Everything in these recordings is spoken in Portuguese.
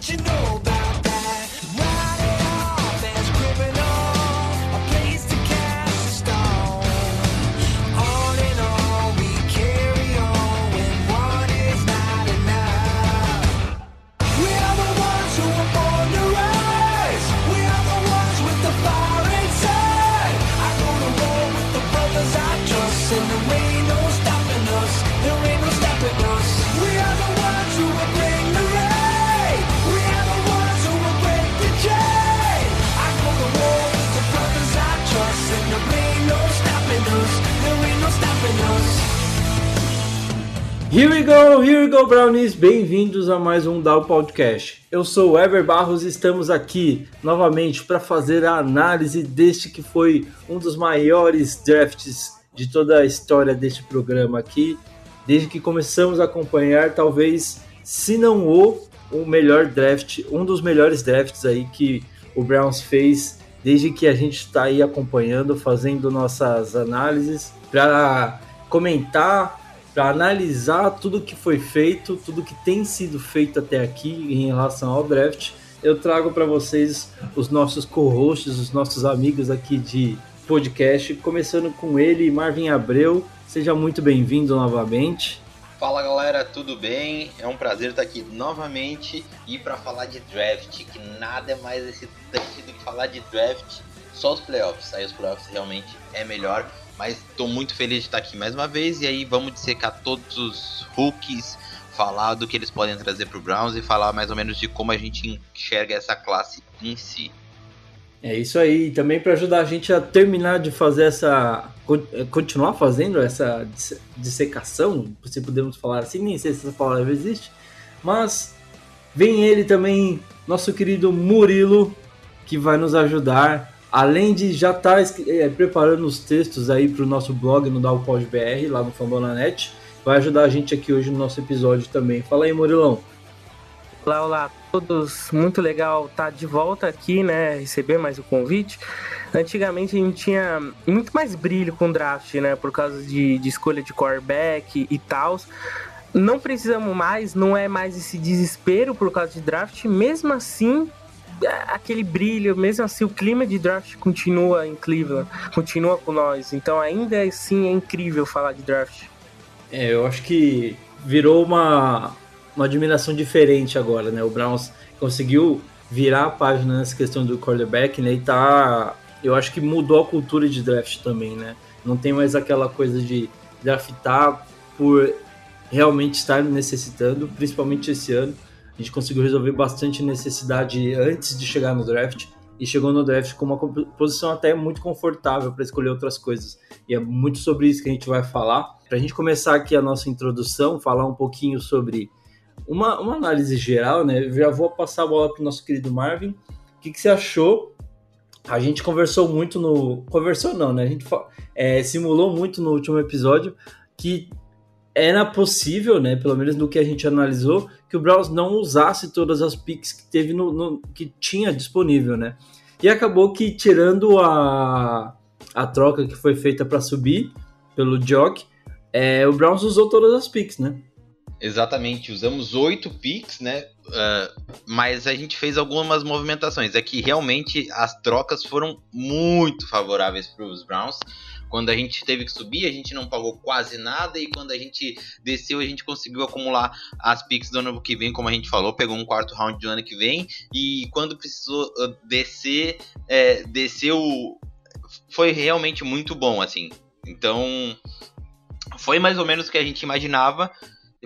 What you know Here we go, here we go, Brownies! Bem-vindos a mais um Dow Podcast. Eu sou o Ever Barros e estamos aqui novamente para fazer a análise deste que foi um dos maiores drafts de toda a história deste programa aqui, desde que começamos a acompanhar, talvez, se não o, o melhor draft, um dos melhores drafts aí que o Browns fez desde que a gente está aí acompanhando, fazendo nossas análises para comentar para analisar tudo que foi feito, tudo que tem sido feito até aqui em relação ao draft. Eu trago para vocês os nossos co-hosts, os nossos amigos aqui de podcast, começando com ele, Marvin Abreu. Seja muito bem-vindo novamente. Fala galera, tudo bem? É um prazer estar aqui novamente e para falar de draft, que nada é mais excitante do que falar de draft, só os playoffs. Aí os playoffs realmente é melhor, mas estou muito feliz de estar aqui mais uma vez e aí vamos dissecar todos os rookies, falar do que eles podem trazer para o Browns e falar mais ou menos de como a gente enxerga essa classe em si. É isso aí, também para ajudar a gente a terminar de fazer essa. continuar fazendo essa disse- dissecação, se podemos falar assim, nem sei se essa palavra existe, mas vem ele também, nosso querido Murilo, que vai nos ajudar, além de já estar preparando os textos aí para o nosso blog no Dalpod BR, lá no Fambonanet, vai ajudar a gente aqui hoje no nosso episódio também. Fala aí, Murilão. Olá, olá a todos. Muito legal estar de volta aqui, né? Receber mais o convite. Antigamente a gente tinha muito mais brilho com draft, né? Por causa de, de escolha de quarterback e tal. Não precisamos mais, não é mais esse desespero por causa de draft. Mesmo assim, é, aquele brilho, mesmo assim, o clima de draft continua em Cleveland, continua com nós. Então, ainda assim, é incrível falar de draft. É, eu acho que virou uma, uma admiração diferente agora, né? O Browns conseguiu virar a página nessa questão do quarterback, né? E tá. Eu acho que mudou a cultura de draft também, né? Não tem mais aquela coisa de draftar por realmente estar necessitando, principalmente esse ano. A gente conseguiu resolver bastante necessidade antes de chegar no draft e chegou no draft com uma posição até muito confortável para escolher outras coisas. E é muito sobre isso que a gente vai falar. Para a gente começar aqui a nossa introdução, falar um pouquinho sobre uma, uma análise geral, né? Eu já vou passar a bola para o nosso querido Marvin. O que, que você achou? A gente conversou muito no. Conversou não, né? A gente é, simulou muito no último episódio que era possível, né? Pelo menos no que a gente analisou, que o Browns não usasse todas as picks que teve no, no- que tinha disponível, né? E acabou que tirando a, a troca que foi feita para subir pelo Jock, é, o Browns usou todas as picks, né? Exatamente, usamos oito picks, né? Ah, mas a gente fez algumas movimentações. É que realmente as trocas foram muito favoráveis para os Browns. Quando a gente teve que subir, a gente não pagou quase nada. E quando a gente desceu, a gente conseguiu acumular as picks do ano que vem, como a gente falou. Pegou um quarto round do ano que vem. E quando precisou ah, descer, é, desceu. Foi realmente muito bom, assim. Então, foi mais ou menos o que a gente imaginava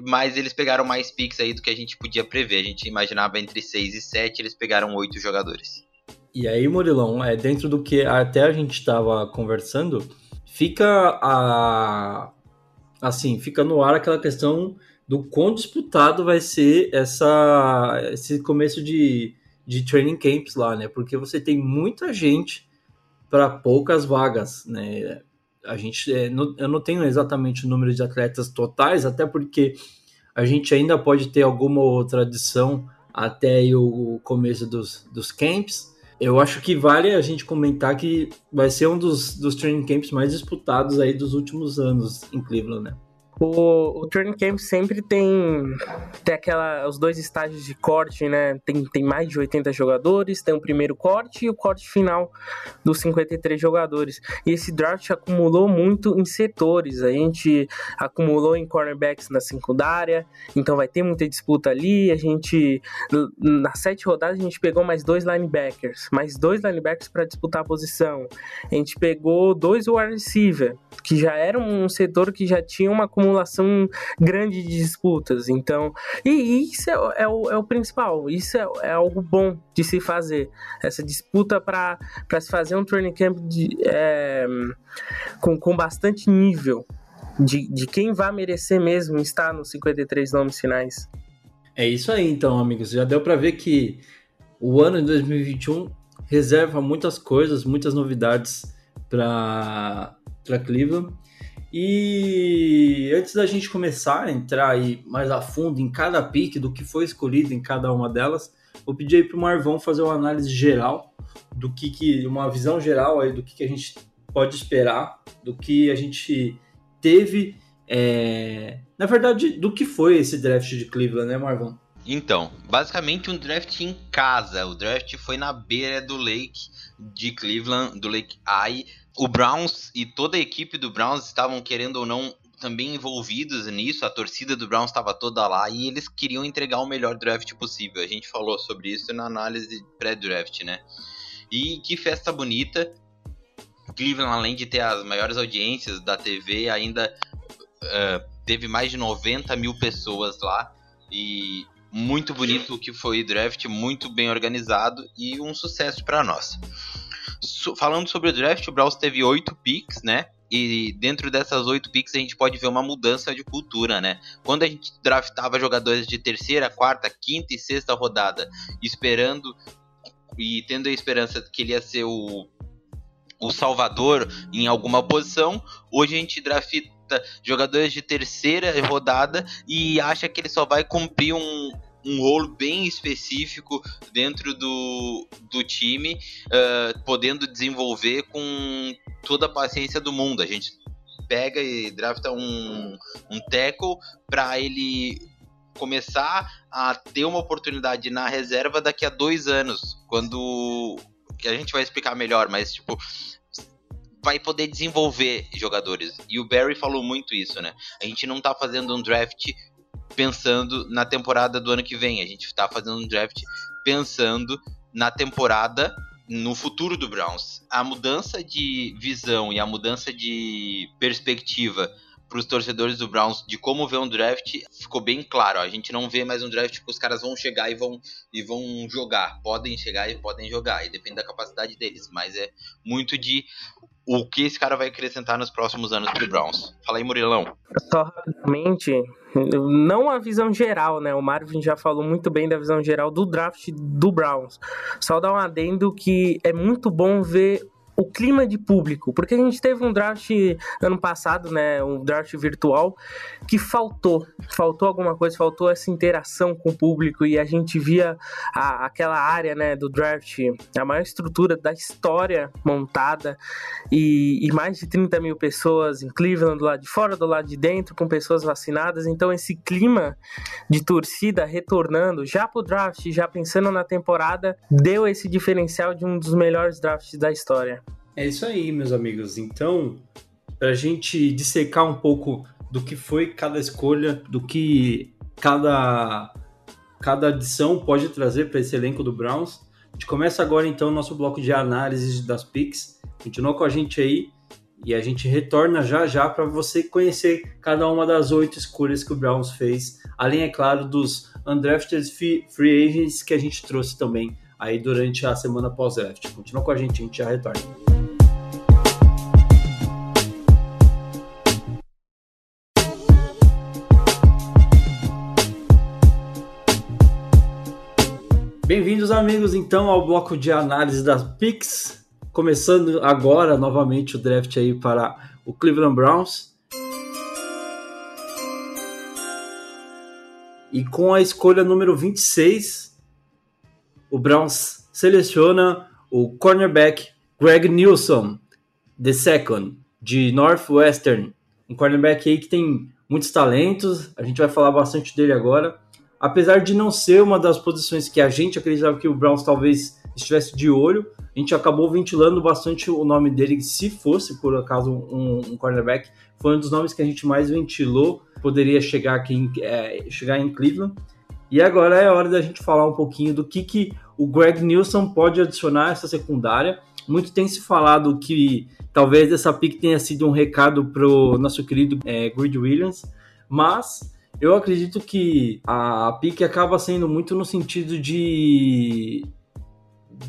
mas eles pegaram mais picks aí do que a gente podia prever. A gente imaginava entre 6 e 7, eles pegaram 8 jogadores. E aí, Murilão, é, dentro do que até a gente estava conversando, fica a assim, fica no ar aquela questão do quão disputado vai ser essa, esse começo de, de training camps lá, né? Porque você tem muita gente para poucas vagas, né? A gente, é, eu não tenho exatamente o número de atletas totais, até porque a gente ainda pode ter alguma outra adição até o começo dos, dos camps. Eu acho que vale a gente comentar que vai ser um dos, dos training camps mais disputados aí dos últimos anos em Cleveland, né? O, o Camp sempre tem, tem aquela, os dois estágios de corte, né? Tem, tem mais de 80 jogadores, tem o primeiro corte e o corte final dos 53 jogadores. E esse draft acumulou muito em setores. A gente acumulou em cornerbacks na secundária, então vai ter muita disputa ali. A gente, nas sete rodadas, a gente pegou mais dois linebackers, mais dois linebackers para disputar a posição. A gente pegou dois wide receiver, que já era um setor que já tinha uma acumulação grande de disputas. Então, e, e isso é, é, o, é o principal, isso é, é, algo bom de se fazer. Essa disputa para se fazer um training camp de, é, com, com bastante nível. De, de quem vai merecer mesmo estar nos 53 nomes finais. É isso aí, então, amigos. Já deu para ver que o ano de 2021 reserva muitas coisas, muitas novidades para Cleveland. E antes da gente começar a entrar aí mais a fundo em cada pique do que foi escolhido em cada uma delas, vou pedir aí para o Marvão fazer uma análise geral do que, que uma visão geral aí do que, que a gente pode esperar, do que a gente teve, é... na verdade, do que foi esse draft de Cleveland, né, Marvão? Então, basicamente um draft em casa. O draft foi na beira do Lake de Cleveland, do Lake Eye o Browns e toda a equipe do Browns estavam querendo ou não também envolvidos nisso, a torcida do Browns estava toda lá e eles queriam entregar o melhor draft possível. A gente falou sobre isso na análise pré-draft, né? E que festa bonita. Cleveland, além de ter as maiores audiências da TV, ainda uh, teve mais de 90 mil pessoas lá. E muito bonito o que foi o draft, muito bem organizado e um sucesso para nós falando sobre o draft, o Browns teve oito picks, né? E dentro dessas oito picks a gente pode ver uma mudança de cultura, né? Quando a gente draftava jogadores de terceira, quarta, quinta e sexta rodada, esperando e tendo a esperança que ele ia ser o, o salvador em alguma posição, hoje a gente drafta jogadores de terceira rodada e acha que ele só vai cumprir um, um rolo bem específico dentro do, do time, uh, podendo desenvolver com toda a paciência do mundo. A gente pega e drafta um, um tackle para ele começar a ter uma oportunidade na reserva daqui a dois anos, quando que a gente vai explicar melhor, mas tipo vai poder desenvolver jogadores. E o Barry falou muito isso, né? A gente não tá fazendo um draft pensando na temporada do ano que vem. A gente está fazendo um draft pensando na temporada no futuro do Browns. A mudança de visão e a mudança de perspectiva para os torcedores do Browns de como ver um draft ficou bem claro. Ó, a gente não vê mais um draft que os caras vão chegar e vão, e vão jogar. Podem chegar e podem jogar, e depende da capacidade deles. Mas é muito de o que esse cara vai acrescentar nos próximos anos para o Browns. Fala aí, Murilão. Só rapidamente, não a visão geral, né? O Marvin já falou muito bem da visão geral do draft do Browns. Só dar um adendo que é muito bom ver o clima de público, porque a gente teve um draft ano passado, né, um draft virtual, que faltou, faltou alguma coisa, faltou essa interação com o público e a gente via a, aquela área, né, do draft, a maior estrutura da história montada e, e, mais de 30 mil pessoas em Cleveland, do lado de fora, do lado de dentro, com pessoas vacinadas, então esse clima de torcida retornando já pro draft, já pensando na temporada, deu esse diferencial de um dos melhores drafts da história. É isso aí, meus amigos. Então, para a gente dissecar um pouco do que foi cada escolha, do que cada, cada adição pode trazer para esse elenco do Browns, a gente começa agora então o nosso bloco de análise das picks. Continua com a gente aí e a gente retorna já já para você conhecer cada uma das oito escolhas que o Browns fez, além, é claro, dos undrafted free agents que a gente trouxe também aí durante a semana pós-draft. Continua com a gente, a gente já retorna. Bem-vindos, amigos, então, ao bloco de análise das picks. Começando agora, novamente, o draft aí para o Cleveland Browns. E com a escolha número 26, o Browns seleciona o cornerback Greg Nilsson, the second, de Northwestern. Um cornerback aí que tem muitos talentos, a gente vai falar bastante dele agora. Apesar de não ser uma das posições que a gente acreditava que o Browns talvez estivesse de olho, a gente acabou ventilando bastante o nome dele, se fosse por acaso um, um cornerback, foi um dos nomes que a gente mais ventilou, poderia chegar aqui em, é, chegar em Cleveland. E agora é hora da gente falar um pouquinho do que, que o Greg Nilsson pode adicionar a essa secundária. Muito tem se falado que talvez essa pick tenha sido um recado para o nosso querido é, Grid Williams, mas eu acredito que a pick acaba sendo muito no sentido de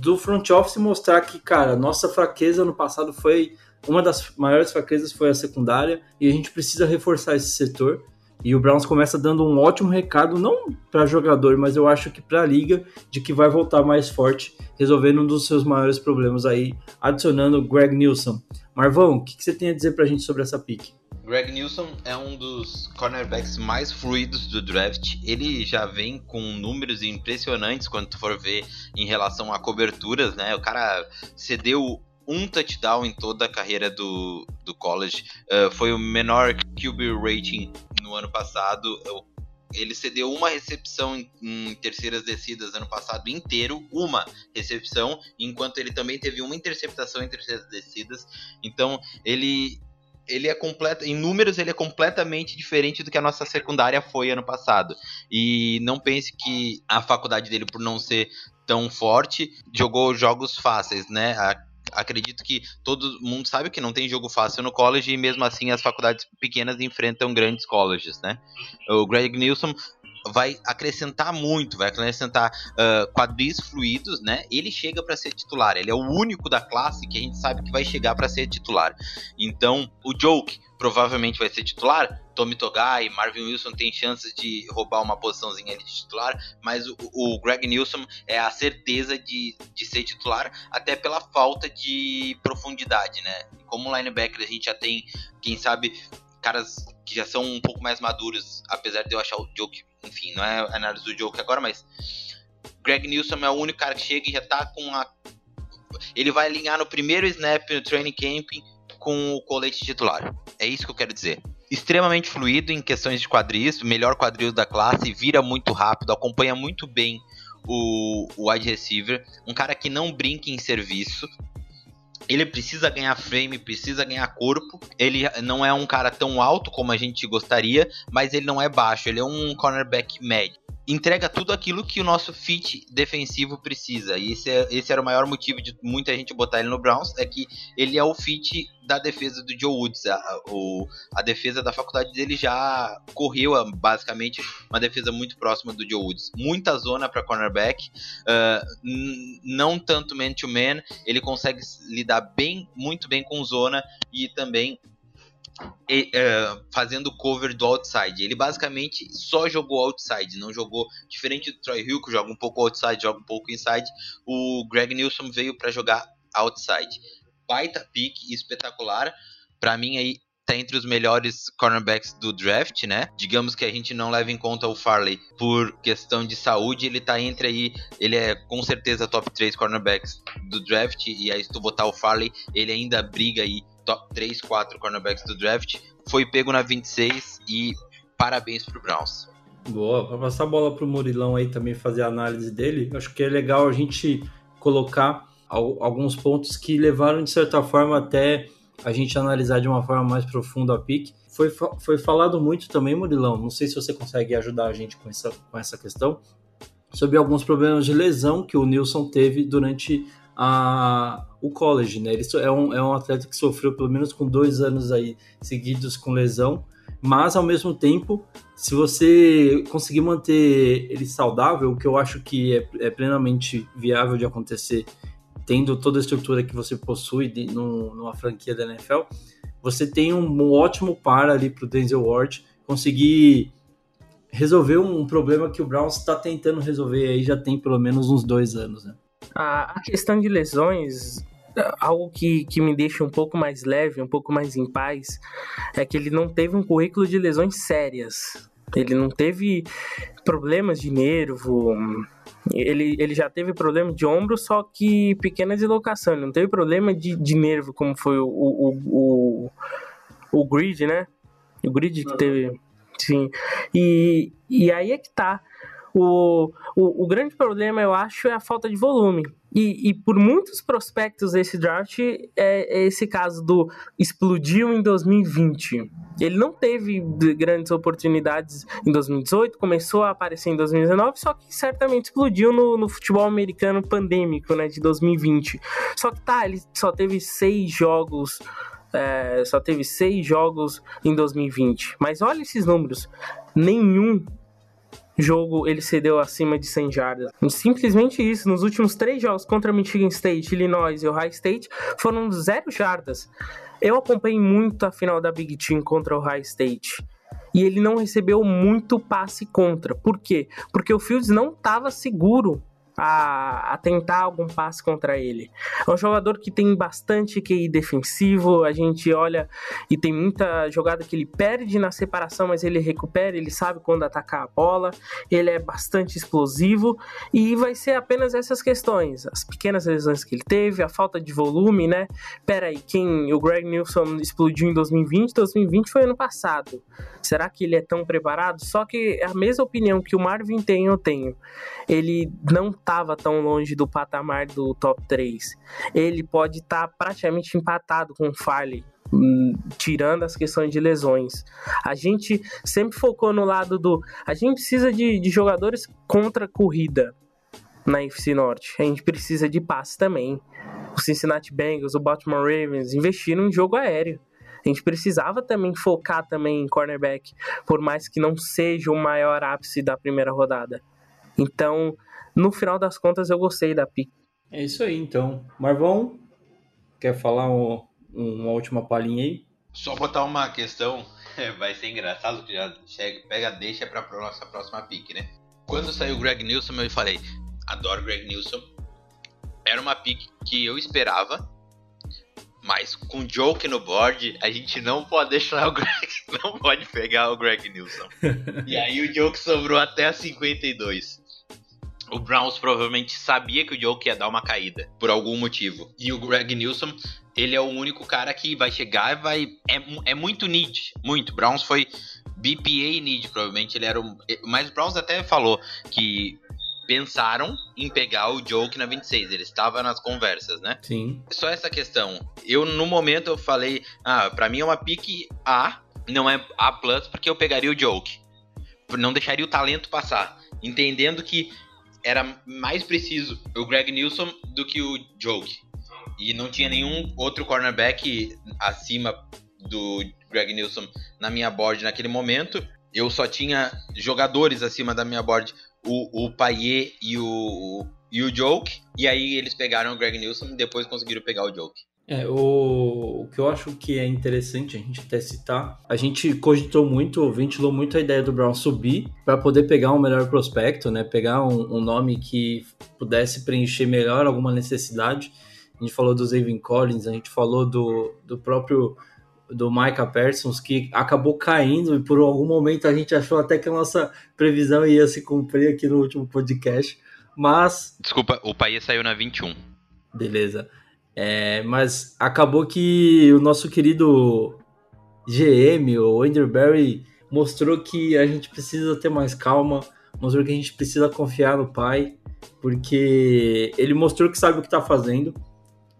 do front office mostrar que, cara, nossa fraqueza no passado foi uma das maiores fraquezas foi a secundária e a gente precisa reforçar esse setor. E o Browns começa dando um ótimo recado, não para jogador, mas eu acho que para a liga, de que vai voltar mais forte, resolvendo um dos seus maiores problemas aí, adicionando Greg Nilsson. Marvão, o que, que você tem a dizer para a gente sobre essa pick? Greg Nilsson é um dos cornerbacks mais fluidos do draft. Ele já vem com números impressionantes quando tu for ver em relação a coberturas, né? O cara cedeu um touchdown em toda a carreira do, do college. Uh, foi o menor QB rating no ano passado. Ele cedeu uma recepção em, em, terceiras descidas ano passado inteiro, uma recepção, enquanto ele também teve uma interceptação em terceiras descidas. Então ele ele é completo, em números ele é completamente diferente do que a nossa secundária foi ano passado. E não pense que a faculdade dele por não ser tão forte jogou jogos fáceis, né? acredito que todo mundo sabe que não tem jogo fácil no college e mesmo assim as faculdades pequenas enfrentam grandes colleges, né? O Greg Nilsson vai acrescentar muito, vai acrescentar uh, quadris fluidos, né? Ele chega para ser titular, ele é o único da classe que a gente sabe que vai chegar para ser titular. Então, o Joke provavelmente vai ser titular. Tommy Togai, Marvin Wilson tem chances de roubar uma posiçãozinha de titular, mas o, o Greg Nilsson é a certeza de, de ser titular, até pela falta de profundidade, né? Como linebacker a gente já tem, quem sabe, caras que já são um pouco mais maduros, apesar de eu achar o Joke enfim, não é análise do jogo agora, mas Greg Nilsson é o único cara que chega e já tá com a. Ele vai alinhar no primeiro snap no training camp com o colete titular. É isso que eu quero dizer. Extremamente fluido em questões de quadris, melhor quadril da classe, vira muito rápido, acompanha muito bem o, o wide receiver. Um cara que não brinca em serviço, ele precisa ganhar frame, precisa ganhar corpo. Ele não é um cara tão alto como a gente gostaria, mas ele não é baixo. Ele é um cornerback médio entrega tudo aquilo que o nosso fit defensivo precisa. E esse, é, esse era o maior motivo de muita gente botar ele no Browns, é que ele é o fit da defesa do Joe Woods. A, o, a defesa da faculdade dele já correu basicamente uma defesa muito próxima do Joe Woods. Muita zona para cornerback, uh, não tanto man-to-man, -man, ele consegue lidar bem, muito bem com zona e também e, uh, fazendo cover do outside. Ele basicamente só jogou outside, não jogou diferente do Troy Hill que joga um pouco outside, joga um pouco inside. O Greg Nilsson veio para jogar outside. Baita pick espetacular. Para mim aí tá entre os melhores cornerbacks do draft, né? Digamos que a gente não leva em conta o Farley por questão de saúde, ele tá entre aí, ele é com certeza top 3 cornerbacks do draft e aí se tu botar o Farley, ele ainda briga aí top 3, 4 cornerbacks do draft. Foi pego na 26 e parabéns pro Browns. Boa, para passar a bola pro Murilão aí também fazer a análise dele, acho que é legal a gente colocar alguns pontos que levaram de certa forma até a gente analisar de uma forma mais profunda a pick. Foi, foi falado muito também, Murilão, não sei se você consegue ajudar a gente com essa, com essa questão, sobre alguns problemas de lesão que o Nilson teve durante a, o college, né? Ele é um, é um atleta que sofreu pelo menos com dois anos aí seguidos com lesão, mas ao mesmo tempo, se você conseguir manter ele saudável, o que eu acho que é, é plenamente viável de acontecer, tendo toda a estrutura que você possui de, no, numa franquia da NFL, você tem um, ótimo par ali para o Denzel Ward conseguir resolveu um problema que o Browns está tentando resolver aí já tem pelo menos uns dois anos, né? A questão de lesões, algo que, que me deixa um pouco mais leve, um pouco mais em paz, é que ele não teve um currículo de lesões sérias. Ele não teve problemas de nervo, ele, ele já teve problema de ombro, só que pequena deslocação. Ele não teve problema de, de nervo, como foi o, o, o, o Grid, né? O Grid que teve. Sim. E, e aí é que tá. O, o, o grande problema, eu acho, é a falta de volume. E, e, por muitos prospectos desse draft, é, é, esse caso do explodiu em 2020. Ele não teve grandes oportunidades em 2018, começou a aparecer em 2019, só que certamente explodiu no, no futebol americano pandêmico, né, de 2020. Só que tá, ele só teve seis jogos é, só teve seis jogos em 2020. Mas olha esses números. Nenhum jogo ele cedeu acima de 100 jardas. Simplesmente isso. Nos últimos três jogos contra Michigan State, Illinois e Ohio State foram zero jardas. Eu acompanhei muito a final da Big Ten contra o Ohio State. E ele não recebeu muito passe contra. Por quê? Porque o Fields não estava seguro a, a, tentar algum passe contra ele. É um jogador que tem bastante QI defensivo, a gente olha e tem muita jogada que ele perde na separação, mas ele recupera, ele sabe quando atacar a bola, ele é bastante explosivo e vai ser apenas essas questões, as pequenas lesões que ele teve, a falta de volume, né? Pera aí, quem o Greg Nilsson explodiu em 2020, 2020 foi ano passado. Será que ele é tão preparado? Só que é a mesma opinião que o Marvin tem, eu tenho. Ele não estava tão longe do patamar do top 3. Ele pode estar tá praticamente empatado com o Farley, hum, tirando as questões de lesões. A gente sempre focou no lado do. A gente precisa de, de jogadores contra corrida na NFC Norte. A gente precisa de passe também. O Cincinnati Bengals, o Baltimore Ravens investiram em jogo aéreo. A gente precisava também focar também em cornerback, por mais que não seja o maior ápice da primeira rodada. Então, no final das contas, eu gostei da pick. É isso aí, então. Marvão, quer falar um, uma última palhinha aí? Só botar uma questão, vai ser engraçado que já chega, pega, deixa pra nossa próxima pick, né? Quando saiu o Greg Nilsson, eu falei, adoro Greg Nilsson. Era uma pick que eu esperava, mas com Joke no board, a gente não pode deixar o Greg, não pode pegar o Greg Nilsson. e aí o Joke sobrou até a 52 o Browns provavelmente sabia que o Joke ia dar uma caída, por algum motivo. E o Greg Nilsson, ele é o único cara que vai chegar e vai. É, é muito need, muito. Browns foi BPA need, provavelmente ele era o. Mas o Browns até falou que pensaram em pegar o Joke na 26. Ele estava nas conversas, né? Sim. Só essa questão. Eu, no momento, eu falei, ah, pra mim é uma pique A, não é A+, porque eu pegaria o Joke. Não deixaria o talento passar. Entendendo que era mais preciso o Greg Nilsson do que o Joke. E não tinha nenhum outro cornerback acima do Greg Nilsson na minha board naquele momento. Eu só tinha jogadores acima da minha board, o, o Payet e o, e o Joke. E aí eles pegaram o Greg Nilsson e depois conseguiram pegar o Joke. É, o, o que eu acho que é interessante a gente até citar, a gente cogitou muito, ventilou muito a ideia do Brown subir para poder pegar um melhor prospecto, né? Pegar um, um, nome que pudesse preencher melhor alguma necessidade. A gente falou do Zayvon Collins, a gente falou do, do próprio do Micah Parsons, que acabou caindo e por algum momento a gente achou até que a nossa previsão ia se cumprir aqui no último podcast, mas... Desculpa, o país saiu na 21. Beleza. É, mas acabou que o nosso querido GM, o Andrew Barry, mostrou que a gente precisa ter mais calma, mostrou que a gente precisa confiar no pai, porque ele mostrou que sabe o que está fazendo.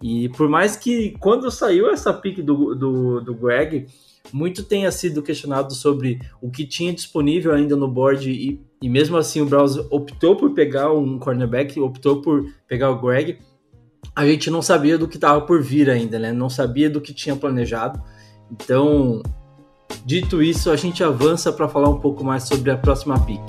E por mais que quando saiu essa pick do, do, do Greg, muito tenha sido questionado sobre o que tinha disponível ainda no board e, e mesmo assim o Browns optou por pegar um cornerback, optou por pegar o Greg a gente não sabia do que estava por vir ainda, né? Não sabia do que tinha planejado. Então, dito isso, a gente avança para falar um pouco mais sobre a próxima pick.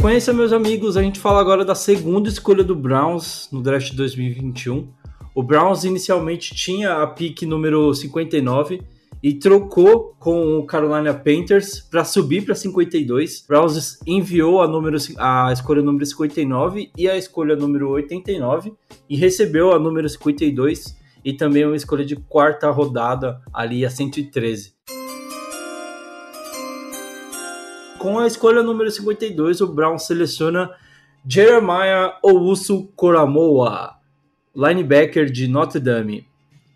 Sequência, meus amigos, a gente fala agora da segunda escolha do Browns no draft 2021. O Browns inicialmente tinha a pick número 59 e trocou com o Carolina Panthers para subir para 52. Browns enviou a, número, a escolha número 59 e a escolha número 89 e recebeu a número 52 e também uma escolha de quarta rodada ali a 113. Com a escolha número 52, o Browns seleciona Jeremiah Owusu Koramoa, linebacker de Notre Dame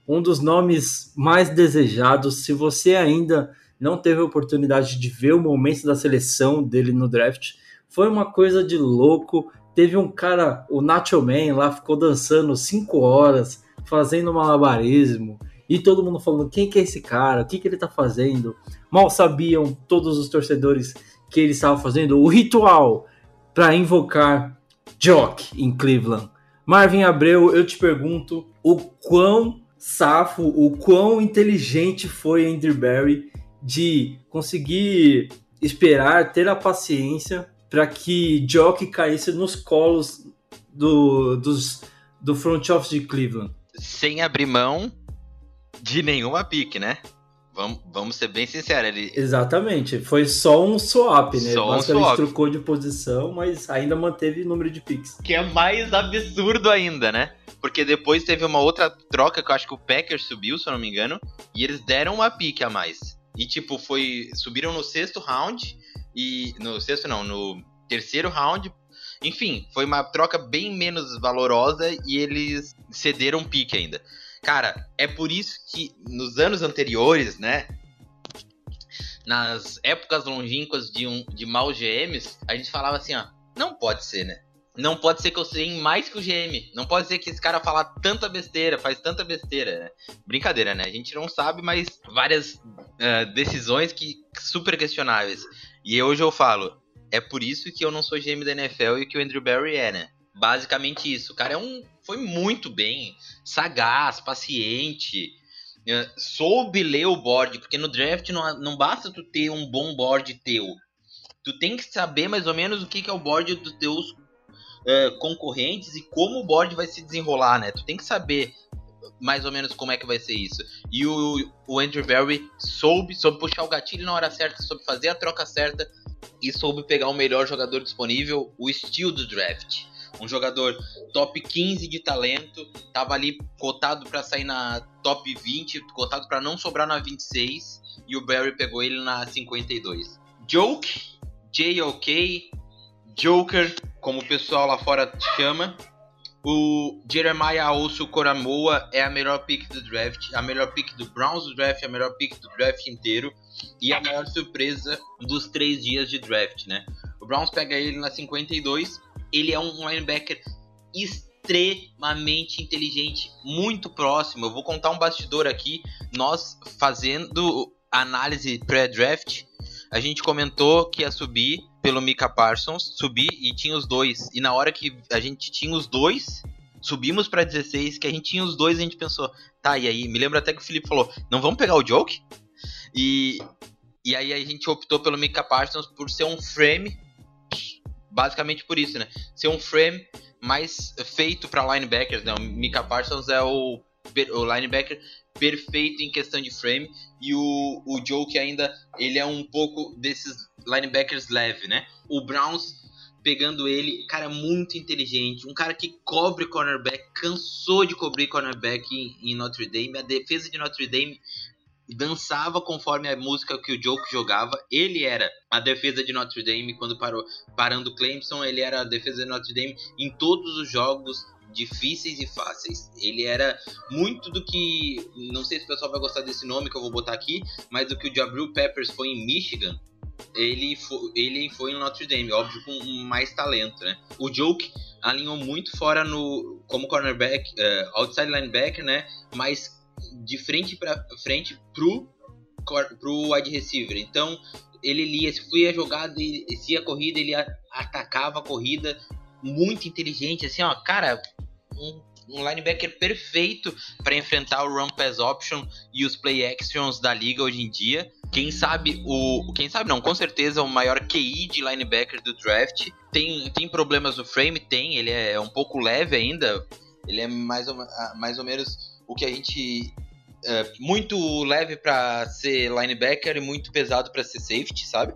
um dos nomes mais desejados. Se você ainda não teve a oportunidade de ver o momento da seleção dele no draft, foi uma coisa de louco. Teve um cara, o Nacho Man, lá ficou dançando cinco horas, fazendo malabarismo, e todo mundo falando quem que é esse cara, o que, que ele tá fazendo. Mal sabiam todos os torcedores que ele estava fazendo o ritual para invocar Jock em Cleveland. Marvin Abreu, eu te pergunto o quão safo o quão inteligente foi Andrew Barry de conseguir esperar, ter a paciência para que Jock caísse nos colos do, dos, do front office de Cleveland. Sem abrir mão de nenhuma pique, né? Vamos, vamos ser bem sinceros. Ele... Exatamente. Foi só um swap, né? Só um swap. trocou de posição, mas ainda manteve número de picks. Que é mais absurdo ainda, né? Porque depois teve uma outra troca que eu acho que o Packers subiu, se eu não me engano, e eles deram uma pique a mais. E tipo, foi. Subiram no sexto round. E. No sexto não, no terceiro round. Enfim, foi uma troca bem menos valorosa e eles cederam um pique ainda. Cara, é por isso que nos anos anteriores, né? Nas épocas longínquas de, um, de maus GMs, a gente falava assim, ó, não pode ser, né? Não pode ser que eu sei mais que o GM. Não pode ser que esse cara fala tanta besteira, faz tanta besteira. Né? Brincadeira, né? A gente não sabe, mas várias uh, decisões que super questionáveis. E hoje eu falo, é por isso que eu não sou GM da NFL e que o Andrew Barry é, né? Basicamente isso. O cara é um, foi muito bem, sagaz, paciente, uh, soube ler o board, porque no draft não, não basta tu ter um bom board teu. Tu tem que saber mais ou menos o que, que é o board dos teus uh, concorrentes e como o board vai se desenrolar, né? Tu tem que saber mais ou menos como é que vai ser isso. E o, o Andrew Barry soube, soube puxar o gatilho na hora certa, soube fazer a troca certa e soube pegar o melhor jogador disponível, o estilo do draft um jogador top 15 de talento, tava ali cotado para sair na top 20, cotado para não sobrar na 26, e o Barry pegou ele na 52. Joke, JOK, Joker, como o pessoal lá fora chama. O Jeremiah Osso Koramoa é a melhor pick do draft, a melhor pick do Browns do draft, a melhor pick do draft inteiro e a maior surpresa dos três dias de draft, né? O Browns pega ele na 52 ele é um linebacker extremamente inteligente, muito próximo. Eu vou contar um bastidor aqui. Nós fazendo análise pré-draft, a gente comentou que ia subir pelo Mika Parsons, subir e tinha os dois. E na hora que a gente tinha os dois, subimos para 16, que a gente tinha os dois, a gente pensou, tá, e aí? Me lembro até que o Felipe falou, não vamos pegar o Joke? E, e aí a gente optou pelo Mika Parsons por ser um frame basicamente por isso, né? Ser um frame mais feito para linebackers, né? O Mika Parsons é o, o linebacker perfeito em questão de frame e o, o Joe que ainda ele é um pouco desses linebackers leve, né? O Browns pegando ele, cara muito inteligente, um cara que cobre cornerback, cansou de cobrir cornerback em, em Notre Dame, a defesa de Notre Dame dançava conforme a música que o Joke jogava. Ele era a defesa de Notre Dame quando parou parando Clemson, ele era a defesa de Notre Dame em todos os jogos difíceis e fáceis. Ele era muito do que, não sei se o pessoal vai gostar desse nome que eu vou botar aqui, mas do que o Jabril Peppers foi em Michigan, ele foi, ele foi em Notre Dame, óbvio com mais talento, né? O Joke alinhou muito fora no como cornerback, uh, outside linebacker, né? Mas de frente para frente pro pro wide receiver. Então, ele lia, se foi a jogada, se a corrida, ele atacava a corrida muito inteligente, assim, ó, cara, um, um linebacker perfeito para enfrentar o run pass option e os play actions da liga hoje em dia. quem sabe o. Quem sabe não, com certeza o maior QI de linebacker do draft. Tem, tem problemas no frame? Tem, ele é um pouco leve ainda. Ele é mais ou, mais ou menos o que a gente. É, muito leve para ser linebacker e muito pesado para ser safety, sabe?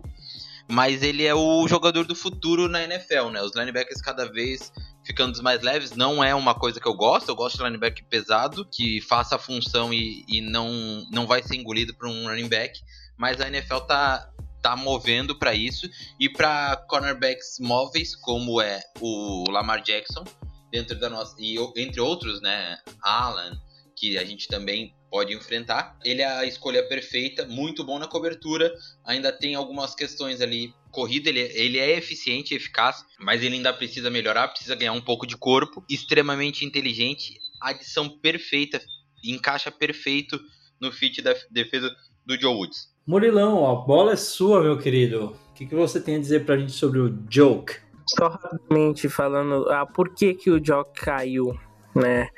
Mas ele é o jogador do futuro na NFL, né? Os linebackers cada vez ficando mais leves não é uma coisa que eu gosto. Eu gosto de linebacker pesado, que faça a função e, e não, não vai ser engolido por um running back. Mas a NFL tá, tá movendo para isso e para cornerbacks móveis, como é o Lamar Jackson, dentro da nossa. E entre outros, né? Alan, que a gente também pode enfrentar. Ele é a escolha perfeita, muito bom na cobertura. Ainda tem algumas questões ali. Corrida, ele, ele é eficiente e eficaz, mas ele ainda precisa melhorar, precisa ganhar um pouco de corpo. Extremamente inteligente, adição perfeita, encaixa perfeito no fit da defesa do Joe Woods. Murilão, a bola é sua, meu querido. O que, que você tem a dizer pra gente sobre o Joke? Só rapidamente falando, ah, por que, que o Joke caiu, né?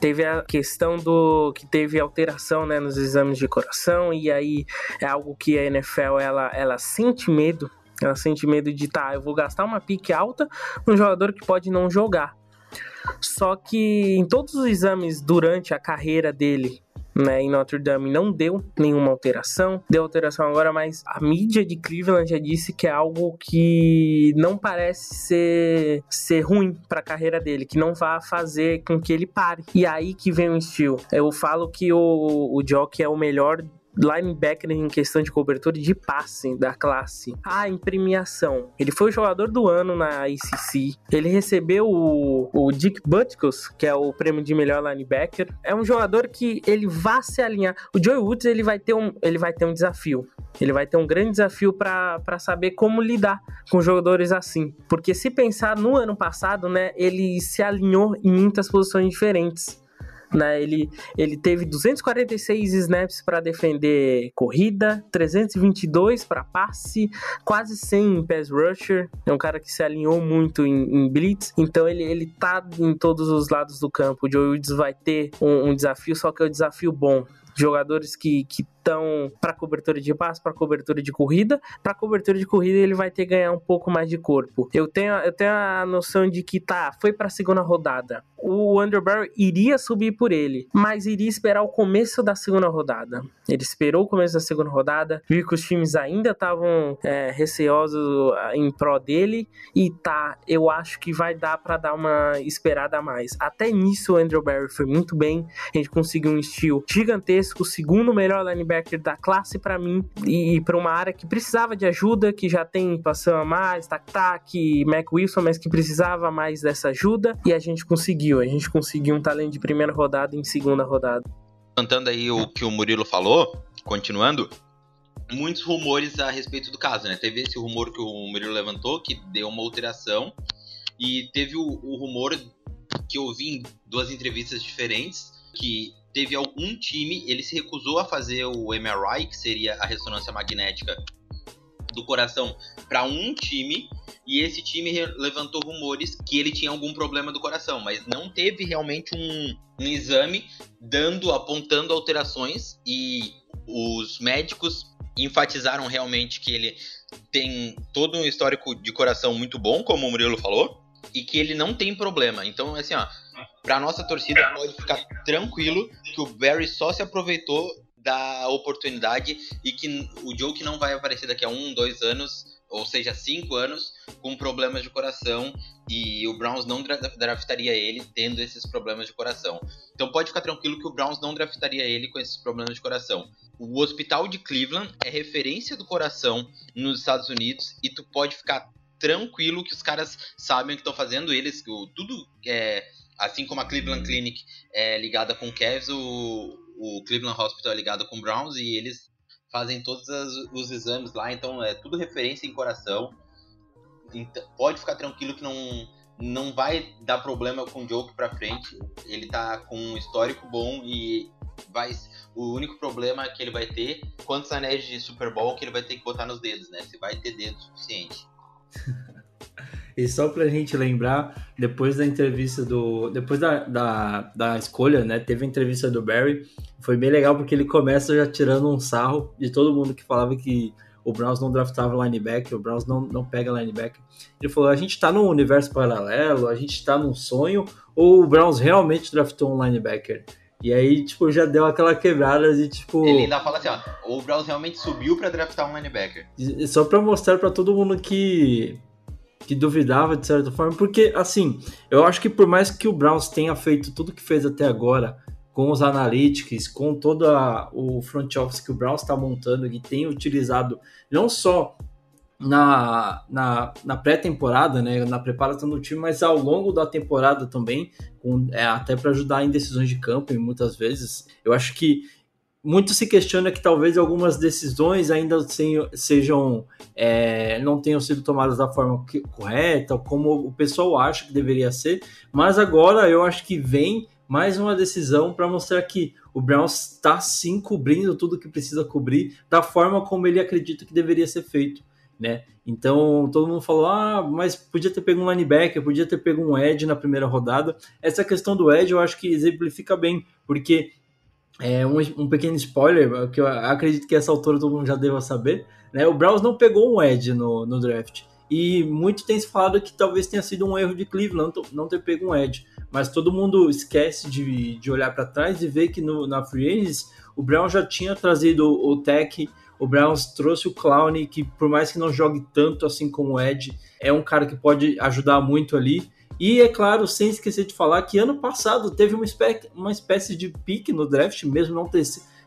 Teve a questão do que teve alteração né, nos exames de coração e aí é algo que a NFL ela, ela sente medo. Ela sente medo de tá eu vou gastar uma pique alta um jogador que pode não jogar. Só que em todos os exames durante a carreira dele né, em Notre Dame não deu nenhuma alteração, deu alteração agora, mas a mídia de Cleveland já disse que é algo que não parece ser, ser ruim para a carreira dele, que não vai fazer com que ele pare. E aí que vem o estilo. Eu falo que o, o Jock é o melhor linebacker em questão de cobertura de passe da classe. Ah, em premiação. Ele foi o jogador do ano na ICC. Ele recebeu o, o Dick Butkus, que é o prêmio de melhor linebacker. É um jogador que ele vai se alinhar. O Joey Woods ele vai ter um, ele vai ter um desafio. Ele vai ter um grande desafio para saber como lidar com jogadores assim. Porque se pensar no ano passado, né, ele se alinhou em muitas posições diferentes. Né? Ele, ele teve 246 snaps para defender corrida, 322 para passe, quase 100 em pass rusher. É um cara que se alinhou muito em, em, blitz, então ele, ele tá em todos os lados do campo. O Joe Woods vai ter um, um desafio, só que é um desafio bom jogadores que para cobertura de passe, para cobertura de corrida. Para cobertura de corrida ele vai ter que ganhar um pouco mais de corpo. Eu tenho, eu tenho a noção de que tá, foi para a segunda rodada. O Andrew Barry iria subir por ele, mas iria esperar o começo da segunda rodada. Ele esperou o começo da segunda rodada, viu que os times ainda estavam é, receosos ah, em pró dele e tá, eu acho que vai dar para dar uma esperada a mais. Até nisso o Andrew Barry foi muito bem, a gente conseguiu um estilo gigantesco, segundo melhor linebacker da classe para mim e para uma área que precisava de ajuda, que já tem passando a mais, tac-tac, Mac Wilson, mas que precisava mais dessa ajuda e a gente conseguiu, a gente conseguiu um talento de primeira rodada em segunda rodada cantando aí o que o Murilo falou, continuando, muitos rumores a respeito do caso, né? Teve esse rumor que o Murilo levantou, que deu uma alteração, e teve o, o rumor que eu vi em duas entrevistas diferentes, que teve algum time, ele se recusou a fazer o MRI, que seria a ressonância magnética do coração, para um time, e esse time levantou rumores que ele tinha algum problema do coração, mas não teve realmente um, um exame dando, apontando alterações e os médicos enfatizaram realmente que ele tem todo um histórico de coração muito bom, como o Murilo falou, e que ele não tem problema. Então, assim, ó, pra nossa torcida pode ficar tranquilo que o Barry só se aproveitou da oportunidade e que o Joe que não vai aparecer daqui a um, dois anos ou seja, cinco anos com problemas de coração e o Browns não draftaria ele tendo esses problemas de coração. Então pode ficar tranquilo que o Browns não draftaria ele com esses problemas de coração. O hospital de Cleveland é referência do coração nos Estados Unidos e tu pode ficar tranquilo que os caras sabem o que estão fazendo. Eles, tudo é, assim como a Cleveland Clinic é ligada com o Cavs, o, o Cleveland Hospital é ligado com o Browns e eles fazem todos as, os exames lá, então é tudo referência em coração. Então, pode ficar tranquilo que não, não vai dar problema com o Joke pra frente. Ele tá com um histórico bom e vai. O único problema que ele vai ter, quantos anéis de Super Bowl que ele vai ter que botar nos dedos, né? Se vai ter dedo suficiente. E só pra gente lembrar, depois da entrevista do. Depois da, da, da escolha, né? Teve a entrevista do Barry. Foi bem legal porque ele começa já tirando um sarro de todo mundo que falava que o Browns não draftava linebacker, o Browns não, não pega linebacker. Ele falou: a gente tá num universo paralelo, a gente tá num sonho, ou o Browns realmente draftou um linebacker? E aí, tipo, já deu aquela quebrada de tipo. Ele ainda fala assim, ó, o Browns realmente subiu pra draftar um linebacker. Só pra mostrar pra todo mundo que. Que duvidava de certa forma, porque assim, eu acho que por mais que o Browns tenha feito tudo que fez até agora, com os analytics, com todo o front office que o Browns está montando e tem utilizado não só na, na, na pré-temporada, né, na preparação do time, mas ao longo da temporada também, com, é, até para ajudar em decisões de campo, e muitas vezes. Eu acho que muito se questiona que talvez algumas decisões ainda sejam é, não tenham sido tomadas da forma que, correta, como o pessoal acha que deveria ser, mas agora eu acho que vem mais uma decisão para mostrar que o Browns está sim cobrindo tudo que precisa cobrir da forma como ele acredita que deveria ser feito né? Então todo mundo falou: ah, mas podia ter pego um linebacker, podia ter pego um edge na primeira rodada. Essa questão do edge eu acho que exemplifica bem, porque é um, um pequeno spoiler, que eu acredito que essa altura todo mundo já deva saber, né? O Browns não pegou um edge no, no draft. E muito tem se falado que talvez tenha sido um erro de Cleveland não ter pego um edge. Mas todo mundo esquece de, de olhar para trás e ver que no, na Free Agents o Brown já tinha trazido o, o Tech o Browns trouxe o Clown, que por mais que não jogue tanto assim como o Ed, é um cara que pode ajudar muito ali. E é claro, sem esquecer de falar que ano passado teve uma, espé uma espécie de pique no draft, mesmo não ter,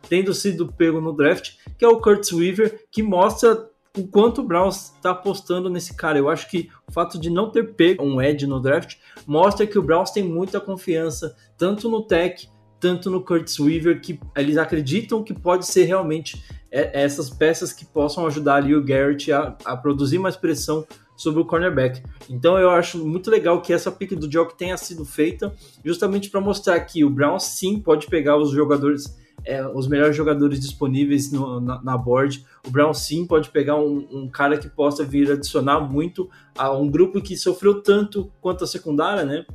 tendo sido pego no draft, que é o Curtis Weaver, que mostra o quanto o Browns está apostando nesse cara. Eu acho que o fato de não ter pego um Ed no draft mostra que o Browns tem muita confiança, tanto no Tech, tanto no Curtis Weaver, que eles acreditam que pode ser realmente é, essas peças que possam ajudar ali o Garrett a, a produzir mais pressão sobre o cornerback. Então eu acho muito legal que essa pick do Jock tenha sido feita justamente para mostrar que o Brown sim pode pegar os jogadores, é, os melhores jogadores disponíveis no, na, na, board. O Brown sim pode pegar um, um, cara que possa vir adicionar muito a um grupo que sofreu tanto quanto a secundária, né?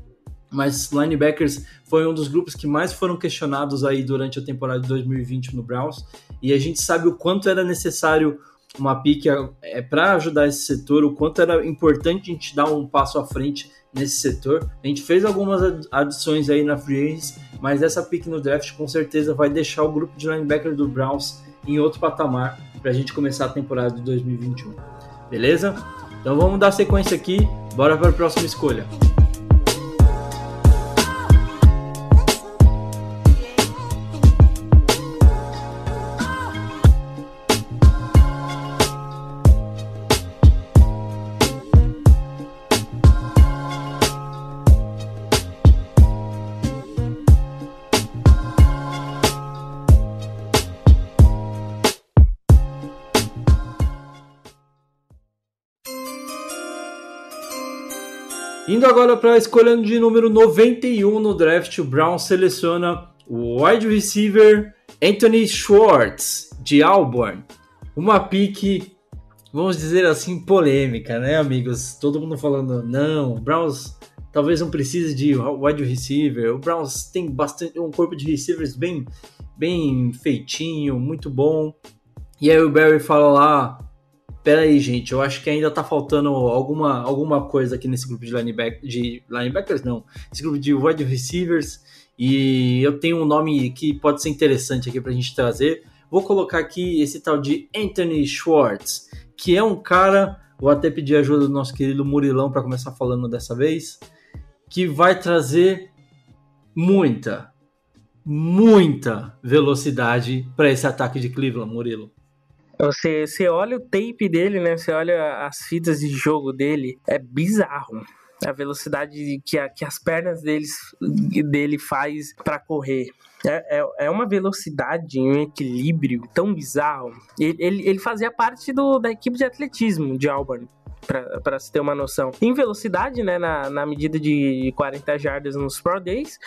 Mas linebackers foi um dos grupos que mais foram questionados aí durante a temporada de 2020 no Browns e a gente sabe o quanto era necessário uma pique é, para ajudar esse setor, o quanto era importante a gente dar um passo à frente nesse setor. A gente fez algumas adições aí na free agents, mas essa pique no draft com certeza vai deixar o grupo de linebacker do Browns em outro patamar para a gente começar a temporada de 2021. Beleza? Então vamos dar sequência aqui, bora para a próxima escolha. Indo agora para a escolha de número 91 no draft, o Brown seleciona o wide receiver Anthony Schwartz, de Auburn. Uma pique, vamos dizer assim, polêmica, né, amigos? Todo mundo falando, não, o Browns talvez não precise de wide receiver. O Browns tem bastante um corpo de receivers bem, bem feitinho, muito bom. E aí o Barry fala lá, Pera aí, gente, eu acho que ainda tá faltando alguma, alguma coisa aqui nesse grupo de, lineback, de linebackers, não, esse grupo de wide receivers, e eu tenho um nome que pode ser interessante aqui pra gente trazer. Vou colocar aqui esse tal de Anthony Schwartz, que é um cara, vou até pedir ajuda do nosso querido Murilão para começar falando dessa vez, que vai trazer muita, muita velocidade para esse ataque de Cleveland, Murilo. Você, você olha o tape dele, né? Você olha as fitas de jogo dele, é bizarro. A velocidade que, a, que as pernas deles, dele faz para correr. É, é, é, uma velocidade, um equilíbrio tão bizarro. Ele, ele, ele fazia parte do, da equipe de atletismo de Auburn para se ter uma noção. Em velocidade, né, na, na medida de 40 jardas nos Pro Days,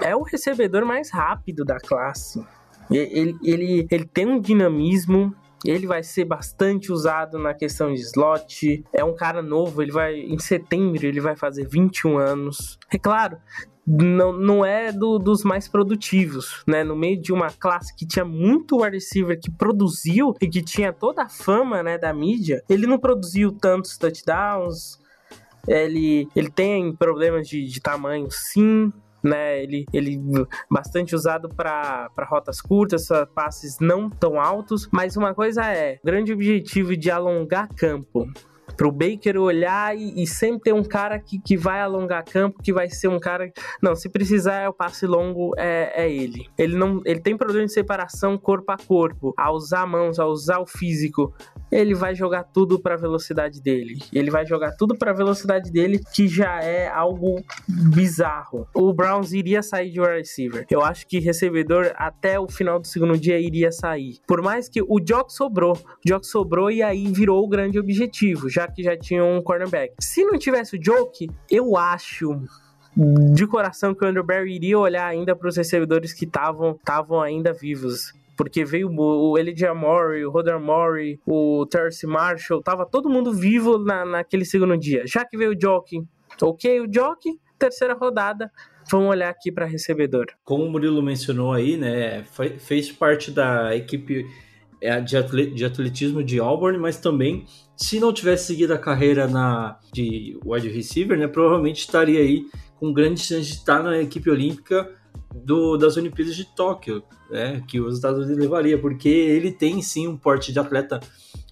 é o recebedor mais rápido da classe. Ele, ele, ele tem um dinamismo, Ele vai ser bastante usado na questão de slot. É um cara novo, ele vai em setembro ele vai fazer 21 anos. É claro, não, não é do, dos mais produtivos, né? No meio de uma classe que tinha muito wide receiver que produziu e que tinha toda a fama, né, da mídia, ele não produziu tantos touchdowns. Ele, ele tem problemas de, de tamanho, sim, né? Ele, ele bastante usado para rotas curtas, passes não tão altos. Mas uma coisa é, grande objetivo de alongar campo pro Baker olhar e, e, sempre ter um cara que, que vai alongar campo, que vai ser um cara. Não, se precisar é o passe longo, é, é ele. Ele não ele tem problema de separação corpo a corpo, a usar mãos, a usar o físico. Ele vai jogar tudo para velocidade dele. Ele vai jogar tudo para velocidade dele, que já é algo bizarro. O Browns iria sair de wide receiver. Eu acho que recebedor até o final do segundo dia iria sair. Por mais que o Jock sobrou, o Jock sobrou e aí virou o grande objetivo. Já já que já tinha um cornerback. Se não tivesse o Joke, eu acho de coração que o Andrew Barry iria olhar ainda para os recebedores que estavam ainda vivos. Porque veio o Elijah Murray, o Roder Murray, o Terce Marshall, tava todo mundo vivo na, naquele segundo dia. Já que veio o Joke, ok, o Joke, terceira rodada, vamos olhar aqui para recebedor. Como o Murilo mencionou aí, né, fez parte da equipe de atletismo de Auburn, mas também se não tivesse seguido a carreira na de wide receiver, né, provavelmente estaria aí com grande chance de estar na equipe olímpica do, das Olimpíadas de Tóquio, né, que os Estados Unidos levaria, porque ele tem sim um porte de atleta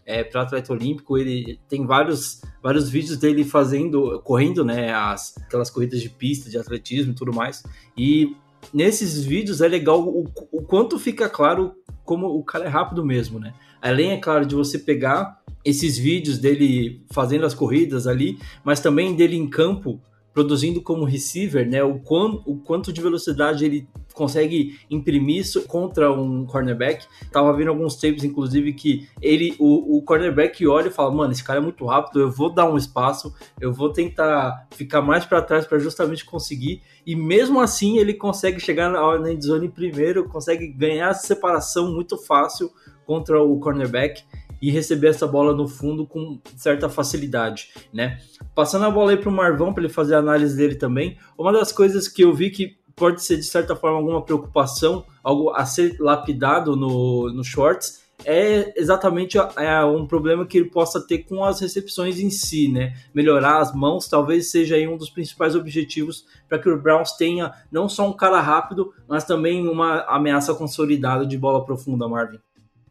é, para atleta olímpico, ele tem vários, vários vídeos dele fazendo, correndo, né, as, aquelas corridas de pista, de atletismo e tudo mais, e nesses vídeos é legal o, o quanto fica claro como o cara é rápido mesmo, né, além, é claro, de você pegar esses vídeos dele fazendo as corridas ali, mas também dele em campo produzindo como receiver, né? O, quão, o quanto de velocidade ele consegue imprimir contra um cornerback. Tava vendo alguns tapes, inclusive, que ele, o, o cornerback olha e fala: Mano, esse cara é muito rápido, eu vou dar um espaço, eu vou tentar ficar mais para trás para justamente conseguir. E mesmo assim, ele consegue chegar na, na endzone primeiro, consegue ganhar separação muito fácil contra o cornerback e receber essa bola no fundo com certa facilidade, né? Passando a bola aí para o Marvão para ele fazer a análise dele também. Uma das coisas que eu vi que pode ser de certa forma alguma preocupação, algo a ser lapidado no, no Shorts, é exatamente é um problema que ele possa ter com as recepções em si, né? Melhorar as mãos talvez seja um dos principais objetivos para que o Browns tenha não só um cara rápido, mas também uma ameaça consolidada de bola profunda, Marvin.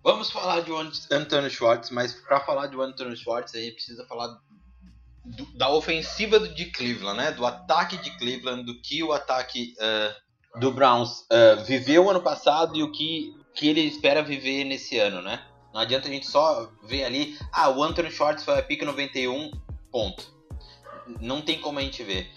Vamos falar de Anthony Schwartz, mas para falar de Anthony Schwartz, a gente precisa falar do, da ofensiva de Cleveland, né? Do ataque de Cleveland, do que o ataque uh, do Browns uh, viveu ano passado e o que, que ele espera viver nesse ano, né? Não adianta a gente só ver ali, ah, o Anthony Schwartz foi a pica 91, ponto. Não tem como a gente ver.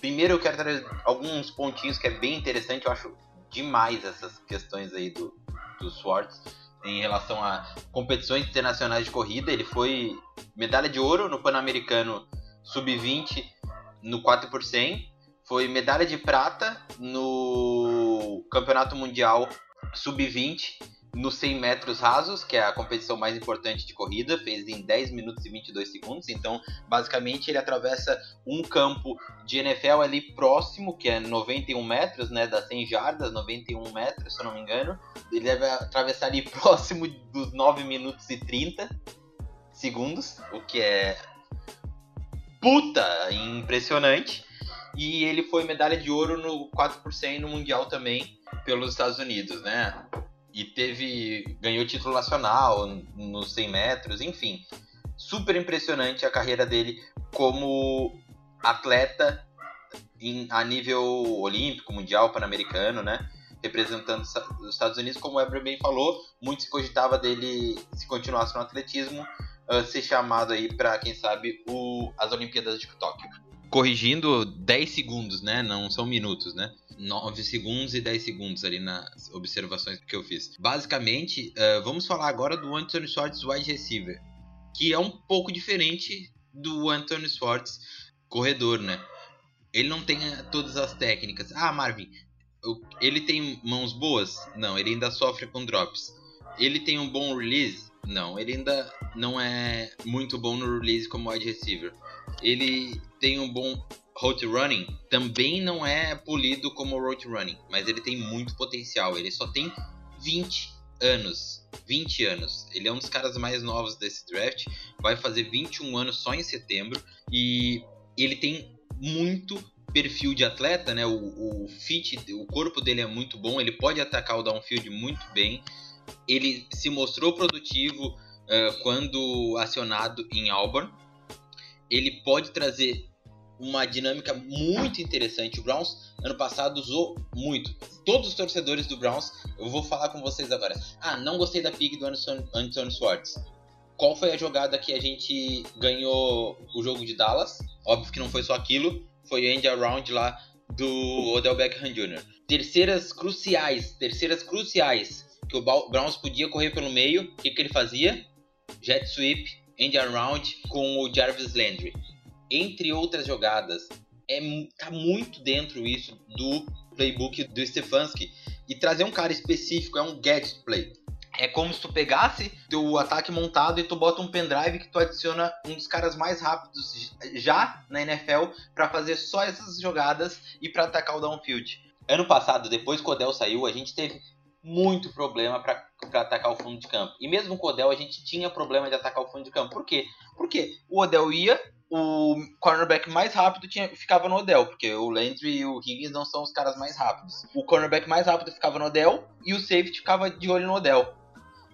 Primeiro eu quero trazer alguns pontinhos que é bem interessante, eu acho demais essas questões aí do, do Schwartz em relação a competições internacionais de corrida. Ele foi medalha de ouro no Pan-Americano Sub-20 no 4 por 100. Foi medalha de prata no Campeonato Mundial Sub-20 nos 100 metros rasos, que é a competição mais importante de corrida, fez em 10 minutos e 22 segundos. Então, basicamente, ele atravessa um campo de NFL ali próximo, que é 91 metros, né, das 100 jardas, 91 metros, se eu não me engano. Ele deve atravessar ali próximo dos 9 minutos e 30 segundos, o que é puta impressionante. E ele foi medalha de ouro no 4 por 100 no Mundial também, pelos Estados Unidos, né? E teve ganhou título nacional nos 100 metros, enfim. Super impressionante a carreira dele como atleta em, a nível olímpico, mundial, pan-americano, né? Representando os Estados Unidos, como o Eber bem falou, muito se cogitava dele, se continuasse no atletismo, uh, ser chamado aí para, quem sabe, o, as Olimpíadas de Tóquio. Corrigindo 10 segundos, né? Não são minutos, né? 9 segundos e 10 segundos ali nas observações que eu fiz. Basicamente, uh, vamos falar agora do Anthony Schwartz wide receiver, que é um pouco diferente do Anthony Schwartz corredor, né? Ele não tem eh, todas as técnicas. Ah, Marvin, ele tem mãos boas? Não, ele ainda sofre com drops. Ele tem um bom release? Não, ele ainda não é muito bom no release como wide receiver. Ele tem um bom route running, também não é polido como route running, mas ele tem muito potencial. Ele só tem 20 anos. 20 anos. Ele é um dos caras mais novos desse draft. Vai fazer 21 anos só em setembro. E ele tem muito perfil de atleta, né? O, o fit, o corpo dele é muito bom. Ele pode atacar o downfield muito bem. Ele se mostrou produtivo uh, quando acionado em Auburn. Ele pode trazer uma dinâmica muito interessante. O Browns ano passado usou muito. Todos os torcedores do Browns, eu vou falar com vocês agora. Ah, não gostei da pig do Anthony Swartz. Qual foi a jogada que a gente ganhou o jogo de Dallas? Óbvio que não foi só aquilo, foi end around lá do Odell Beckham Jr. Terceiras cruciais, terceiras cruciais que o Browns podia correr pelo meio, o que, que ele fazia? Jet sweep, end around com o Jarvis Landry entre outras jogadas. É, tá muito dentro isso do playbook do Stefanski. E trazer um cara específico é um gadget play. É como se tu pegasse teu ataque montado e tu bota um pendrive que tu adiciona um dos caras mais rápidos já na NFL para fazer só essas jogadas e para atacar o downfield. Ano passado, depois que o Odell saiu, a gente teve muito problema para atacar o fundo de campo. E mesmo com o Odell, a gente tinha problema de atacar o fundo de campo. Por quê? Porque o Odell ia, o cornerback mais rápido tinha, ficava no Odell, porque o Landry e o Higgins não são os caras mais rápidos. O cornerback mais rápido ficava no Odell e o safety ficava de olho no Odell.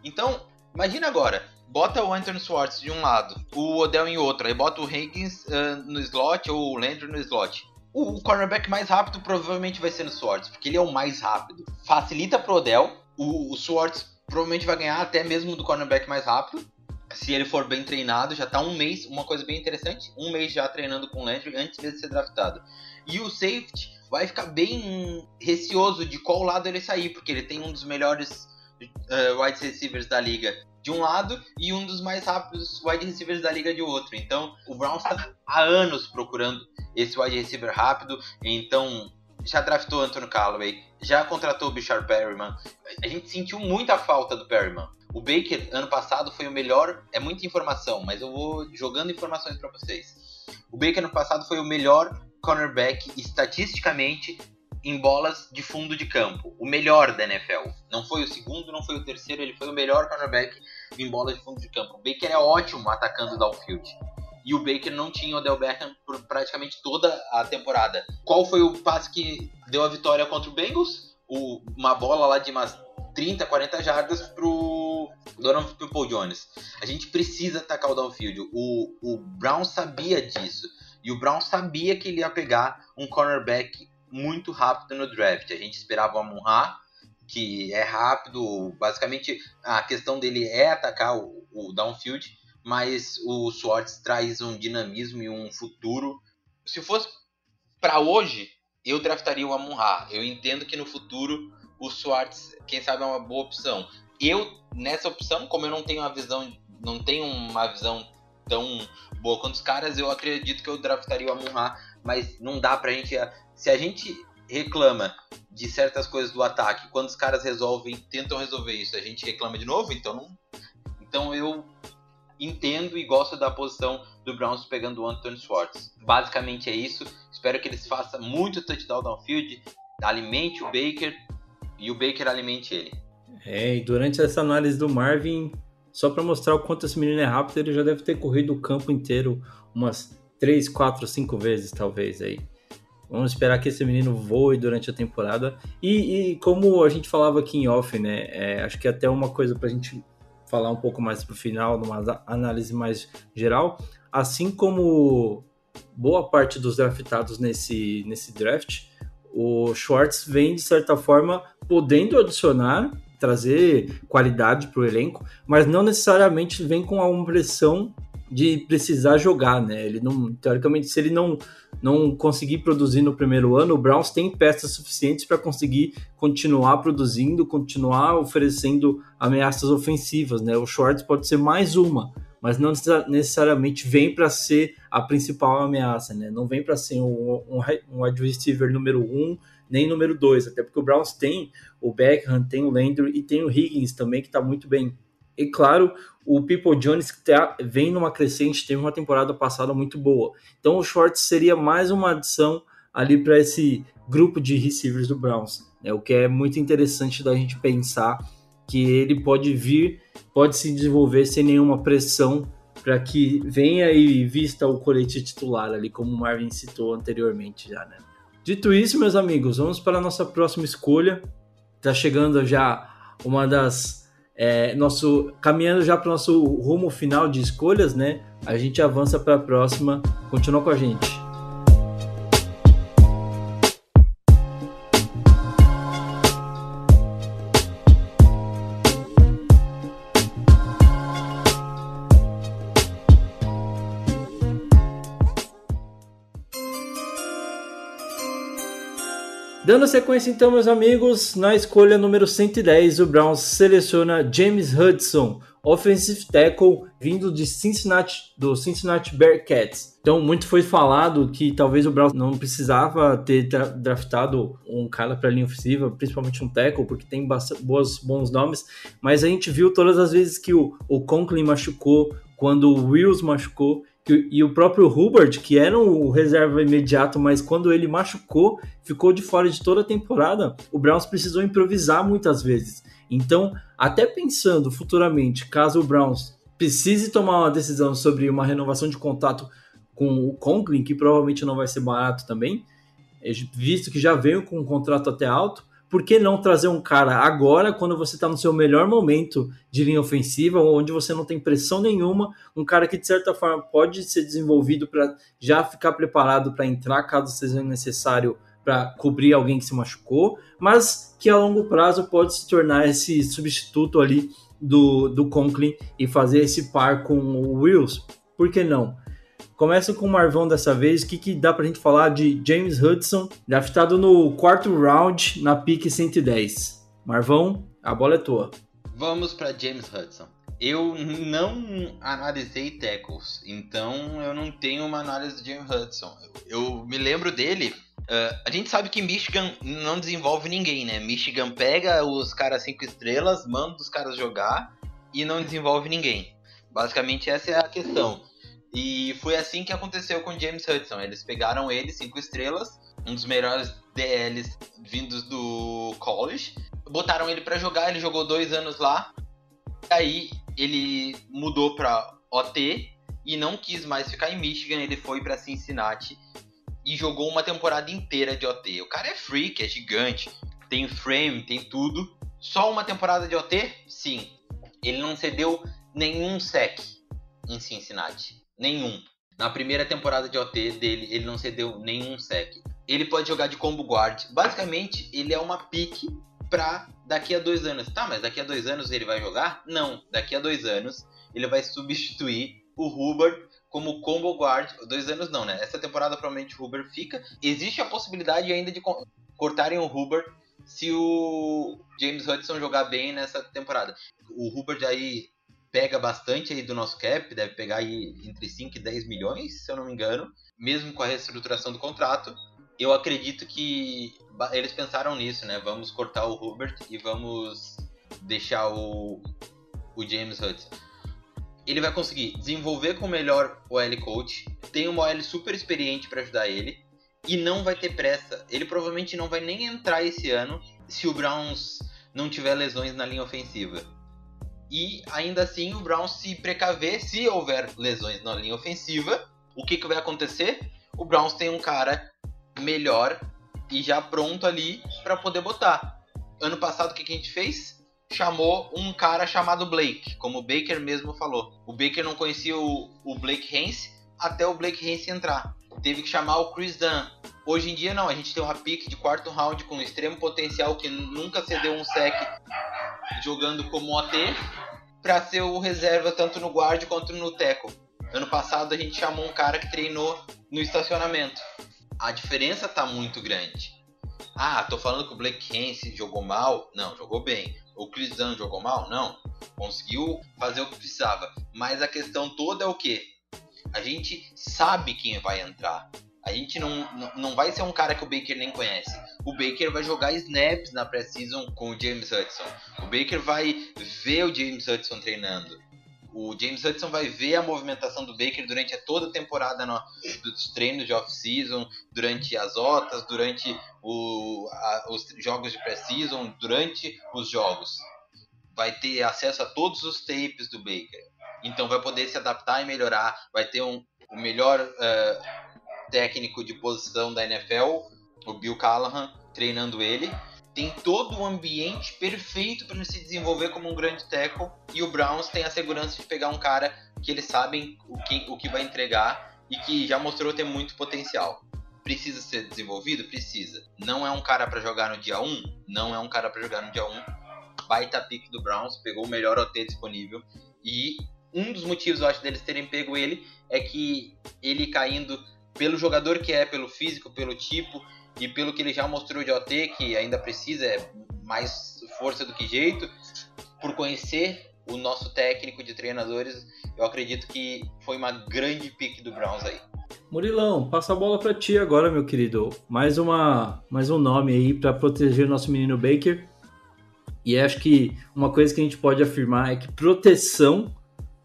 Então, imagina agora, bota o Anthony Swartz de um lado, o Odell em outro, aí bota o Higgins uh, no slot ou o Landry no slot. O, o cornerback mais rápido provavelmente vai ser no Swartz, porque ele é o mais rápido. Facilita pro Odell, o, o Swartz provavelmente vai ganhar até mesmo do cornerback mais rápido, se ele for bem treinado, já tá um mês, uma coisa bem interessante, um mês já treinando com o Landry antes de ser draftado. E o safety vai ficar bem receoso de qual lado ele sair, porque ele tem um dos melhores uh, wide receivers da liga de um lado e um dos mais rápidos wide receivers da liga de outro. Então, o Browns está há anos procurando esse wide receiver rápido, então já draftou Anthony Callaway, já contratou o Bichard Perryman. A gente sentiu muita falta do Perryman. O Baker, ano passado, foi o melhor. É muita informação, mas eu vou jogando informações para vocês. O Baker, ano passado, foi o melhor cornerback estatisticamente em bolas de fundo de campo. O melhor da NFL. Não foi o segundo, não foi o terceiro, ele foi o melhor cornerback em bolas de fundo de campo. O Baker é ótimo atacando downfield. E o Baker não tinha o Odell Beckham por praticamente toda a temporada. Qual foi o passe que deu a vitória contra o Bengals? O, uma bola lá de umas 30, 40 jardas pro Donovan People Jones. A gente precisa atacar o downfield. O, o Brown sabia disso. E o Brown sabia que ele ia pegar um cornerback muito rápido no draft. A gente esperava o amon que é rápido. Basicamente, a questão dele é atacar o, o downfield. Mas o Swartz traz um dinamismo e um futuro. Se fosse para hoje, eu draftaria o amon Eu entendo que no futuro o Swartz, quem sabe, é uma boa opção. Eu, nessa opção, como eu não tenho uma visão, não tenho uma visão tão boa quanto os caras, eu acredito que eu draftaria o Amon mas não dá pra gente. Se a gente reclama de certas coisas do ataque, quando os caras resolvem, tentam resolver isso, a gente reclama de novo, então não. Então eu entendo e gosto da posição do Browns pegando o Anthony Swartz. Basicamente é isso. Espero que eles façam muito touchdown downfield, alimente o Baker, e o Baker alimente ele. É, e durante essa análise do Marvin, só para mostrar o quanto esse menino é rápido, ele já deve ter corrido o campo inteiro umas 3, 4, 5 vezes, talvez aí. Vamos esperar que esse menino voe durante a temporada. E, e como a gente falava aqui em off, né? É, acho que até uma coisa para a gente falar um pouco mais pro final, numa análise mais geral. Assim como boa parte dos draftados nesse, nesse draft, o Schwartz vem, de certa forma, podendo adicionar, trazer qualidade para o elenco, mas não necessariamente vem com a pressão de precisar jogar, né? Ele não, teoricamente, se ele não não conseguir produzir no primeiro ano, o Browns tem peças suficientes para conseguir continuar produzindo, continuar oferecendo ameaças ofensivas, né? O Schwartz pode ser mais uma, mas não necessariamente vem para ser a principal ameaça, né? Não vem para ser um, um, um receiver número um, nem número dois, até porque o Browns tem o Beckham, tem o Landry e tem o Higgins também, que está muito bem. E claro, o People Jones tá, vem numa crescente, teve uma temporada passada muito boa. Então o Schwartz seria mais uma adição ali para esse grupo de receivers do Browns. Né? O que é muito interessante da gente pensar que ele pode vir, pode se desenvolver sem nenhuma pressão para que venha e vista o colete titular ali, como o Marvin citou anteriormente já, né? Dito isso, meus amigos, vamos para a nossa próxima escolha. Tá chegando já uma das é, nosso caminhando já para o nosso rumo final de escolhas, né? A gente avança para a próxima. Continua com a gente. Dando sequência então, meus amigos, na escolha número 110, o Browns seleciona James Hudson, offensive tackle vindo de Cincinnati, do Cincinnati Bearcats. Então, muito foi falado que talvez o Browns não precisava ter draftado um cara para linha ofensiva, principalmente um tackle, porque tem boas, bons nomes, mas a gente viu todas as vezes que o, o Conklin machucou, quando o Wills machucou, e o próprio Hubert, que era o reserva imediato, mas quando ele machucou, ficou de fora de toda a temporada, o Browns precisou improvisar muitas vezes. Então, até pensando futuramente, caso o Browns precise tomar uma decisão sobre uma renovação de contato com o Conklin, que provavelmente não vai ser barato também, visto que já veio com um contrato até alto, por que não trazer um cara agora, quando você está no seu melhor momento de linha ofensiva, onde você não tem pressão nenhuma, um cara que de certa forma pode ser desenvolvido para já ficar preparado para entrar caso seja necessário para cobrir alguém que se machucou, mas que a longo prazo pode se tornar esse substituto ali do, do Conklin e fazer esse par com o Wills. Por que não? Começa com o Marvão dessa vez. O que, que dá pra gente falar de James Hudson, draftado no quarto round na pique 110? Marvão, a bola é tua. Vamos para James Hudson. Eu não analisei tackles, então eu não tenho uma análise de James Hudson. Eu me lembro dele. Uh, a gente sabe que Michigan não desenvolve ninguém, né? Michigan pega os caras cinco estrelas, manda os caras jogar e não desenvolve ninguém. Basicamente essa é a questão. E foi assim que aconteceu com James Hudson. Eles pegaram ele, cinco estrelas, um dos melhores DLs vindos do college, botaram ele para jogar. Ele jogou dois anos lá. Aí ele mudou para OT e não quis mais ficar em Michigan. Ele foi para Cincinnati e jogou uma temporada inteira de OT. O cara é freak, é gigante, tem frame, tem tudo. Só uma temporada de OT? Sim. Ele não cedeu nenhum sec em Cincinnati. Nenhum. Na primeira temporada de OT dele, ele não cedeu nenhum sec. Ele pode jogar de combo guard. Basicamente, ele é uma pique pra daqui a dois anos. Tá, mas daqui a dois anos ele vai jogar? Não. Daqui a dois anos ele vai substituir o Hubbard como combo guard. Dois anos não, né? Essa temporada provavelmente o Hubbard fica. Existe a possibilidade ainda de cortarem o Hubbard se o James Hudson jogar bem nessa temporada. O Hubbard aí pega bastante aí do nosso cap, deve pegar aí entre 5 e 10 milhões, se eu não me engano, mesmo com a reestruturação do contrato. Eu acredito que eles pensaram nisso, né? Vamos cortar o Hubert e vamos deixar o, o James Hudson. Ele vai conseguir desenvolver com o melhor OL coach, tem uma OL super experiente para ajudar ele e não vai ter pressa. Ele provavelmente não vai nem entrar esse ano se o Browns não tiver lesões na linha ofensiva e ainda assim o Browns se precaver se houver lesões na linha ofensiva. O que, que vai acontecer? O Browns tem um cara melhor e já pronto ali para poder botar. Ano passado o que, que a gente fez? Chamou um cara chamado Blake, como o Baker mesmo falou. O Baker não conhecia o, o Blake Hance até o Blake Hance entrar. Teve que chamar o Chris Dunn. Hoje em dia não, a gente tem uma pick de quarto round com extremo potencial que nunca cedeu um sec jogando como OT para ser o reserva tanto no guard quanto no tackle. Ano passado a gente chamou um cara que treinou no estacionamento. A diferença tá muito grande. Ah, tô falando que o Blake Hance jogou mal? Não, jogou bem. O Chris Dunn jogou mal? Não. Conseguiu fazer o que precisava. Mas a questão toda é o que? A gente sabe quem vai entrar. A gente não, não, não vai ser um cara que o Baker nem conhece. O Baker vai jogar snaps na pré-season com o James Hudson. O Baker vai ver o James Hudson treinando. O James Hudson vai ver a movimentação do Baker durante toda a temporada no, dos treinos de off-season, durante as otas, durante o, a, os jogos de pré-season, durante os jogos. Vai ter acesso a todos os tapes do Baker. Então vai poder se adaptar e melhorar. Vai ter um, o melhor uh, técnico de posição da NFL, o Bill Callahan, treinando ele. Tem todo o ambiente perfeito para ele se desenvolver como um grande tackle. E o Browns tem a segurança de pegar um cara que eles sabem o que, o que vai entregar e que já mostrou ter muito potencial. Precisa ser desenvolvido? Precisa. Não é um cara para jogar no dia 1? Não é um cara para jogar no dia 1. Baita pick do Browns, pegou o melhor OT disponível. E um dos motivos, eu acho, deles terem pego ele é que ele caindo pelo jogador que é, pelo físico, pelo tipo e pelo que ele já mostrou de OT, que ainda precisa é mais força do que jeito, por conhecer o nosso técnico de treinadores, eu acredito que foi uma grande pick do Browns aí. Murilão, passa a bola para ti agora, meu querido. Mais uma, mais um nome aí para proteger nosso menino Baker. E acho que uma coisa que a gente pode afirmar é que proteção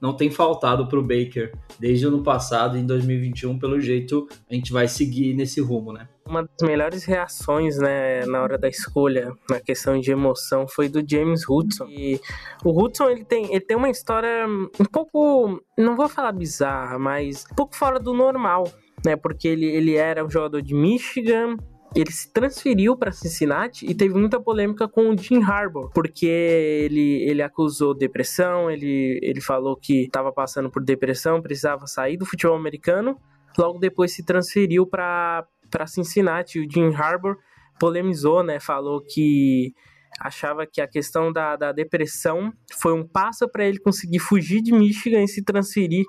não tem faltado para o Baker desde o ano passado, em 2021, pelo jeito a gente vai seguir nesse rumo, né? Uma das melhores reações, né, na hora da escolha, na questão de emoção, foi do James Hudson. E o Hudson, ele tem, ele tem uma história um pouco, não vou falar bizarra, mas um pouco fora do normal, né? Porque ele, ele era um jogador de Michigan, ele se transferiu para Cincinnati e teve muita polêmica com o Jim Harbaugh, porque ele, ele acusou depressão, ele, ele falou que estava passando por depressão, precisava sair do futebol americano. Logo depois se transferiu para Cincinnati. O Jim Harbaugh polemizou, né? Falou que achava que a questão da, da depressão foi um passo para ele conseguir fugir de Michigan e se transferir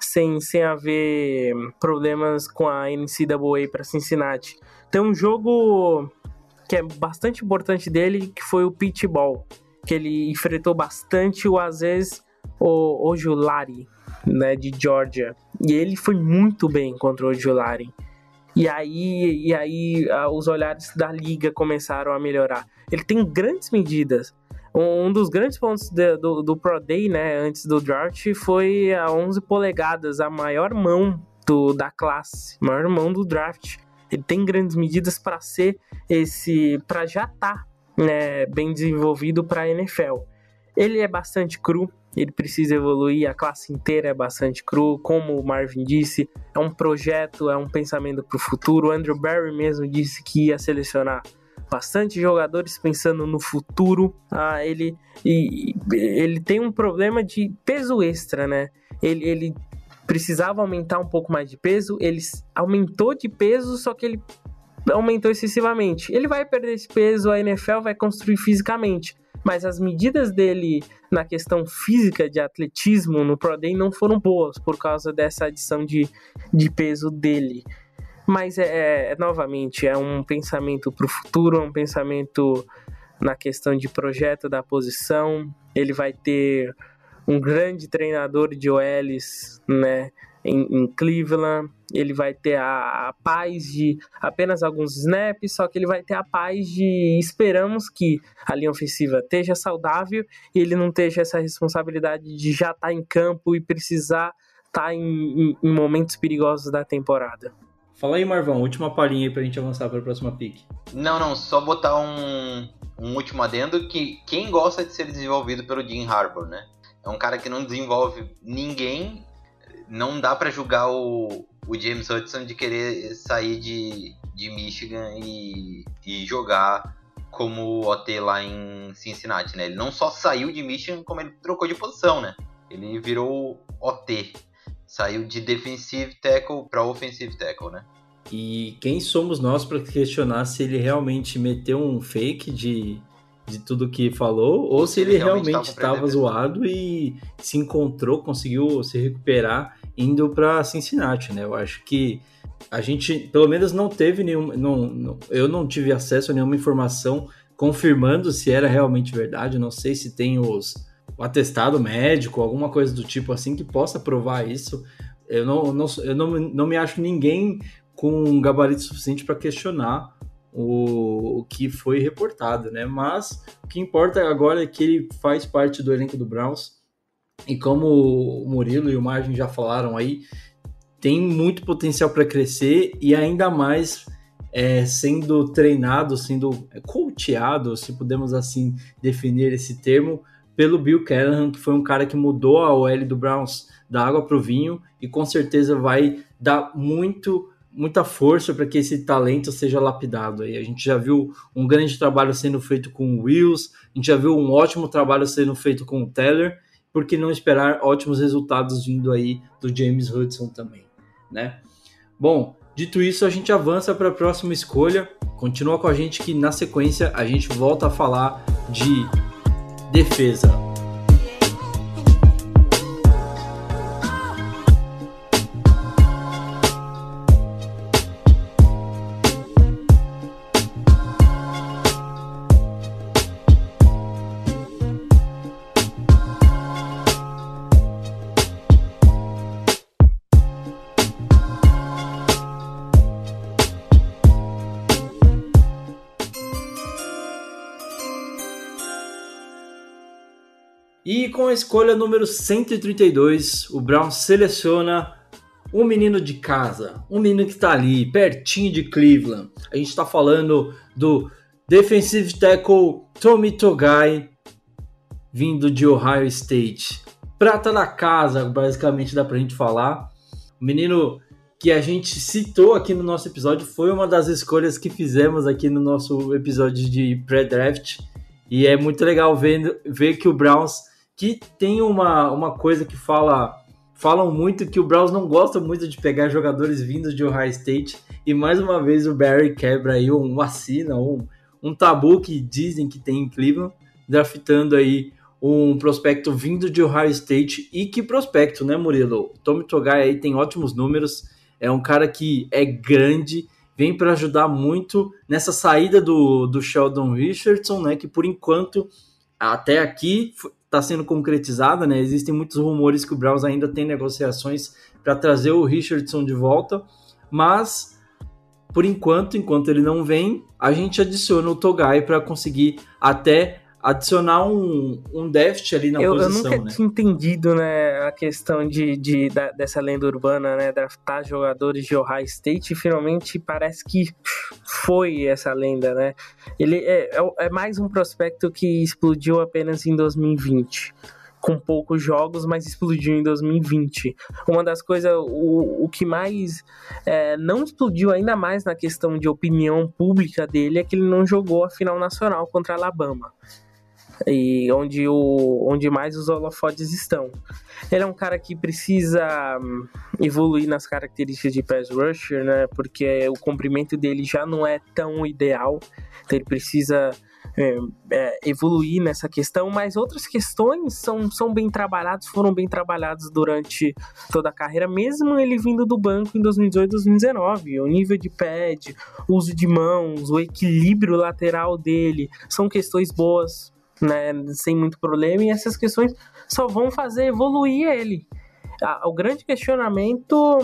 sem, sem haver problemas com a NCAA para Cincinnati. Tem um jogo que é bastante importante dele, que foi o Pitball, que ele enfrentou bastante o Aziz o Ojulari, né, de Georgia. E ele foi muito bem contra o Ojulari. E aí, e aí os olhares da liga começaram a melhorar. Ele tem grandes medidas. Um dos grandes pontos de, do, do Pro Day, né, antes do draft, foi a 11 polegadas, a maior mão do, da classe, maior mão do draft. Ele tem grandes medidas para ser esse, para já estar tá, né, bem desenvolvido para a NFL. Ele é bastante cru, ele precisa evoluir, a classe inteira é bastante cru, como o Marvin disse, é um projeto, é um pensamento para o futuro. O Andrew Barry mesmo disse que ia selecionar bastante jogadores pensando no futuro. Ah, ele, e, ele tem um problema de peso extra, né? Ele, ele precisava aumentar um pouco mais de peso, ele aumentou de peso, só que ele aumentou excessivamente. Ele vai perder esse peso, a NFL vai construir fisicamente, mas as medidas dele na questão física de atletismo no Pro Day não foram boas por causa dessa adição de, de peso dele. Mas é, é, é novamente é um pensamento para o futuro, é um pensamento na questão de projeto da posição. Ele vai ter um grande treinador de OLs, né? Em, em, Cleveland, ele vai ter a, a, paz de apenas alguns snaps, só que ele vai ter a paz de esperamos que a linha ofensiva esteja saudável e ele não esteja essa responsabilidade de já estar tá em campo e precisar estar tá em, em, em, momentos perigosos da temporada. Fala aí, Marvão, última palhinha aí pra gente avançar para a próxima pick. Não, não, só botar um, um último adendo que quem gosta de ser desenvolvido pelo Jim Harbour, né? É um cara que não desenvolve ninguém. Não dá para julgar o, o James Hudson de querer sair de, de Michigan e, e jogar como OT lá em Cincinnati, né? Ele não só saiu de Michigan, como ele trocou de posição, né? Ele virou OT. Saiu de defensive tackle para offensive tackle, né? E quem somos nós para questionar se ele realmente meteu um fake de de tudo que falou, ou se ele, ele realmente estava zoado e se encontrou, conseguiu se recuperar indo para Cincinnati, né? Eu acho que a gente, pelo menos, não teve nenhum. Não, não, eu não tive acesso a nenhuma informação confirmando se era realmente verdade. Não sei se tem os, o atestado médico, alguma coisa do tipo assim que possa provar isso. Eu não, não, eu não, não me acho ninguém com um gabarito suficiente para questionar o, o, que foi reportado, né? Mas o que importa agora é que ele faz parte do elenco do Browns e como o Murilo e o Margin já falaram aí, tem muito potencial para crescer e ainda mais é, sendo treinado, sendo coacheado, se podemos assim definir esse termo, pelo Bill Callahan, que foi um cara que mudou a OL do Browns da água para o vinho e com certeza vai dar muito muita força para que esse talento seja lapidado. Aí a gente já viu um grande trabalho sendo feito com o Wills, a gente já viu um ótimo trabalho sendo feito com o Teller, por que não esperar ótimos resultados vindo aí do James Hudson também, né? Bom, dito isso, a gente avança para a próxima escolha. Continua com a gente que na sequência a gente volta a falar de defesa. Escolha número 132, o Brown seleciona um menino de casa, um menino que está ali, pertinho de Cleveland. A gente está falando do defensive tackle Tommy Togai, vindo de Ohio State. Prata da casa, basicamente dá pra gente falar. O menino que a gente citou aqui no nosso episódio foi uma das escolhas que fizemos aqui no nosso episódio de pré-draft. E é muito legal ver, ver que o Browns que tem uma, uma coisa que fala falam muito que o Browns não gosta muito de pegar jogadores vindos de Ohio State e mais uma vez o Barry quebra aí um assina um, um tabu que dizem que tem em Cleveland, draftando aí um prospecto vindo de Ohio State e que prospecto, né, Murilo? O Tommy Togai aí tem ótimos números, é um cara que é grande, vem para ajudar muito nessa saída do, do Sheldon Richardson, né, que por enquanto até aqui está sendo concretizada, né? Existem muitos rumores que o Browns ainda tem negociações para trazer o Richardson de volta, mas por enquanto, enquanto ele não vem, a gente adiciona o Togai para conseguir até adicionar um, um déficit ali na eu, posição. Eu nunca né? tinha entendido né, a questão de, de, da, dessa lenda urbana, né? Draftar jogadores de Ohio State e finalmente parece que foi essa lenda, né? Ele é, é, é mais um prospecto que explodiu apenas em 2020 com poucos jogos, mas explodiu em 2020. Uma das coisas, o, o que mais é, não explodiu ainda mais na questão de opinião pública dele é que ele não jogou a final nacional contra Alabama e onde, o, onde mais os holofotes estão. Ele é um cara que precisa hum, evoluir nas características de pass rusher, né? Porque o comprimento dele já não é tão ideal, então ele precisa é, é, evoluir nessa questão, mas outras questões são, são bem trabalhadas, foram bem trabalhadas durante toda a carreira, mesmo ele vindo do banco em 2018 2019. O nível de pad, uso de mãos, o equilíbrio lateral dele, são questões boas né, sem muito problema, e essas questões só vão fazer evoluir ele. O grande questionamento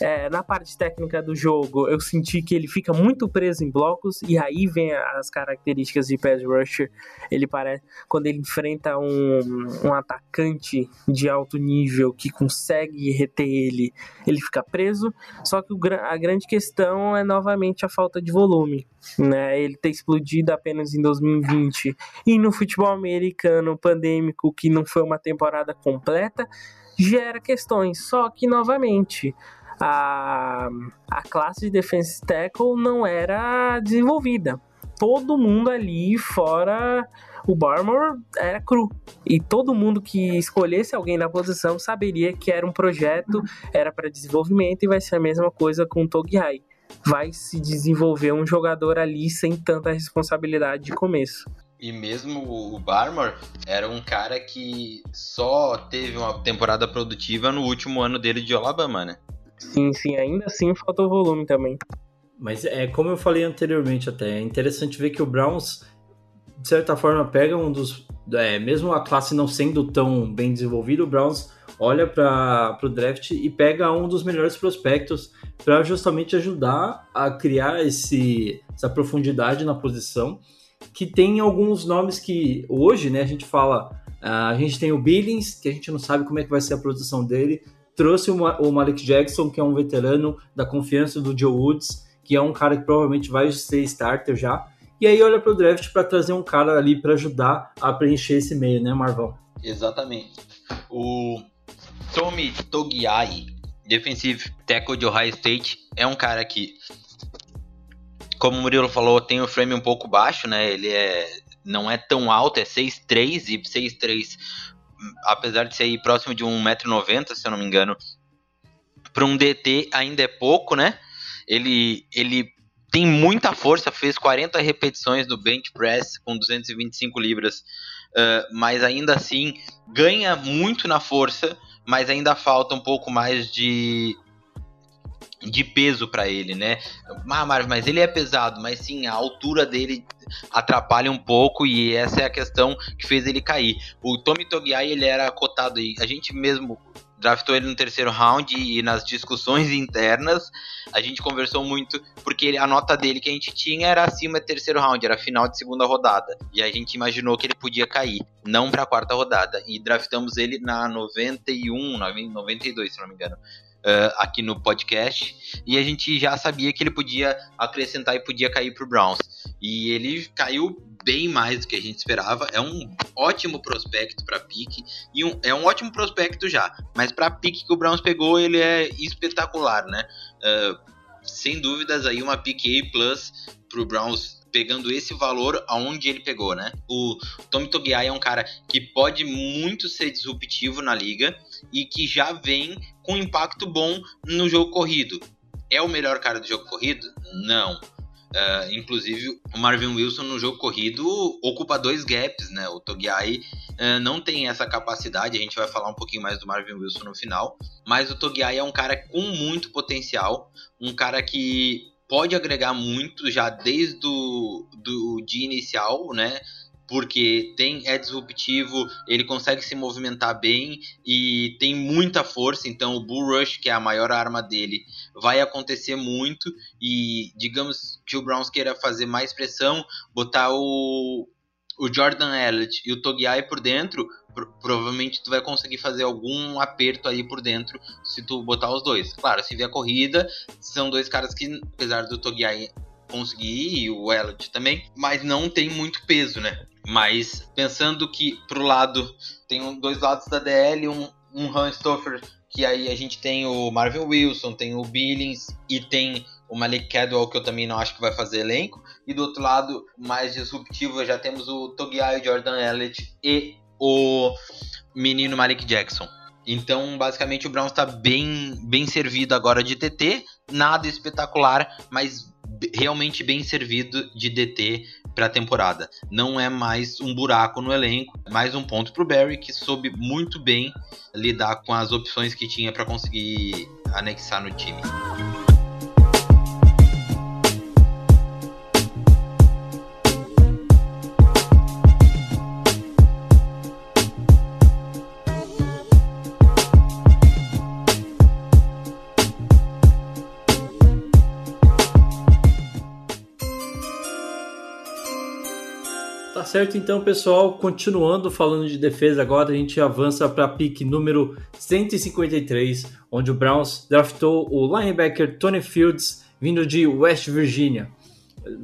é, na parte técnica do jogo, eu senti que ele fica muito preso em blocos, e aí vem as características de pass rusher. Ele parece, quando ele enfrenta um, um atacante de alto nível que consegue reter ele, ele fica preso. Só que o, a grande questão é novamente a falta de volume. Né? Ele ter explodido apenas em 2020 e no futebol americano pandêmico, que não foi uma temporada completa, gera questões. Só que, novamente, a, a classe de defense tackle não era desenvolvida. Todo mundo ali fora o Barmore era cru. E todo mundo que escolhesse alguém na posição saberia que era um projeto, era para desenvolvimento e vai ser a mesma coisa com o Togiai. Vai se desenvolver um jogador ali sem tanta responsabilidade de começo. E mesmo o Barmore era um cara que só teve uma temporada produtiva no último ano dele de Alabama, né? Sim, sim, ainda assim faltou volume também. Mas é como eu falei anteriormente até, é interessante ver que o Browns, de certa forma, pega um dos. É, mesmo a classe não sendo tão bem desenvolvida, o Browns olha para o draft e pega um dos melhores prospectos para justamente ajudar a criar esse, essa profundidade na posição. Que tem alguns nomes que hoje, né, a gente fala, a gente tem o Billings, que a gente não sabe como é que vai ser a produção dele, trouxe o Malik Jackson, que é um veterano da confiança do Joe Woods, que é um cara que provavelmente vai ser starter já. E aí olha para o draft para trazer um cara ali para ajudar a preencher esse meio, né, Marvão? Exatamente. O Tommy Togiai, defensive tackle de Ohio State, é um cara que, como o Murilo falou, tem o frame um pouco baixo, né? Ele é não é tão alto, é 6'3 e 6'3 apesar de ser próximo de 1,90m, se eu não me engano, para um DT ainda é pouco, né? Ele, ele tem muita força, fez 40 repetições do bench press com 225 libras, uh, mas ainda assim ganha muito na força, mas ainda falta um pouco mais de de peso para ele, né? Ah, mas ele é pesado, mas sim, a altura dele atrapalha um pouco e essa é a questão que fez ele cair. O Tommy Togiai, ele era cotado aí, a gente mesmo draftou ele no terceiro round e nas discussões internas a gente conversou muito porque a nota dele que a gente tinha era acima do terceiro round, era final de segunda rodada. E a gente imaginou que ele podia cair, não para a quarta rodada. E draftamos ele na 91, 92, se não me engano uh, aqui no podcast e a gente já sabia que ele podia acrescentar e podia cair para o Browns. E ele caiu bem mais do que a gente esperava. É um ótimo prospecto para pique e um, é um ótimo prospecto já, mas para pique que o Browns pegou ele é espetacular, né? Uh, sem dúvidas aí uma pique A plus para o Browns pegando esse valor aonde ele pegou, né? O Tommy Togiai é um cara que pode muito ser disruptivo na liga e que já vem com impacto bom no jogo corrido. É o melhor cara do jogo corrido? Não. Uh, inclusive, o Marvin Wilson no jogo corrido ocupa dois gaps, né? O Togiai uh, não tem essa capacidade, a gente vai falar um pouquinho mais do Marvin Wilson no final, mas o Togiai é um cara com muito potencial, um cara que pode agregar muito já desde o do dia inicial, né? Porque tem é disruptivo, ele consegue se movimentar bem e tem muita força. Então o Bull Rush, que é a maior arma dele, vai acontecer muito. E digamos que o Browns queira fazer mais pressão, botar o, o Jordan Elliott e o Togiai por dentro, provavelmente tu vai conseguir fazer algum aperto aí por dentro se tu botar os dois. Claro, se vier a corrida, são dois caras que, apesar do Togiai conseguir e o Elliott também, mas não tem muito peso, né? Mas pensando que pro lado tem dois lados da DL, um, um Hans Stoffer, que aí a gente tem o Marvin Wilson, tem o Billings e tem o Malik Cadwell, que eu também não acho que vai fazer elenco. E do outro lado, mais disruptivo, já temos o Togiai, Jordan Elliott e o menino Malik Jackson. Então, basicamente, o Browns está bem, bem servido agora de TT, nada espetacular, mas realmente bem servido de DT para a temporada. Não é mais um buraco no elenco, mais um ponto para o Barry que soube muito bem lidar com as opções que tinha para conseguir anexar no time. Certo então, pessoal. Continuando falando de defesa, agora a gente avança para a pick número 153, onde o Browns draftou o linebacker Tony Fields, vindo de West Virginia.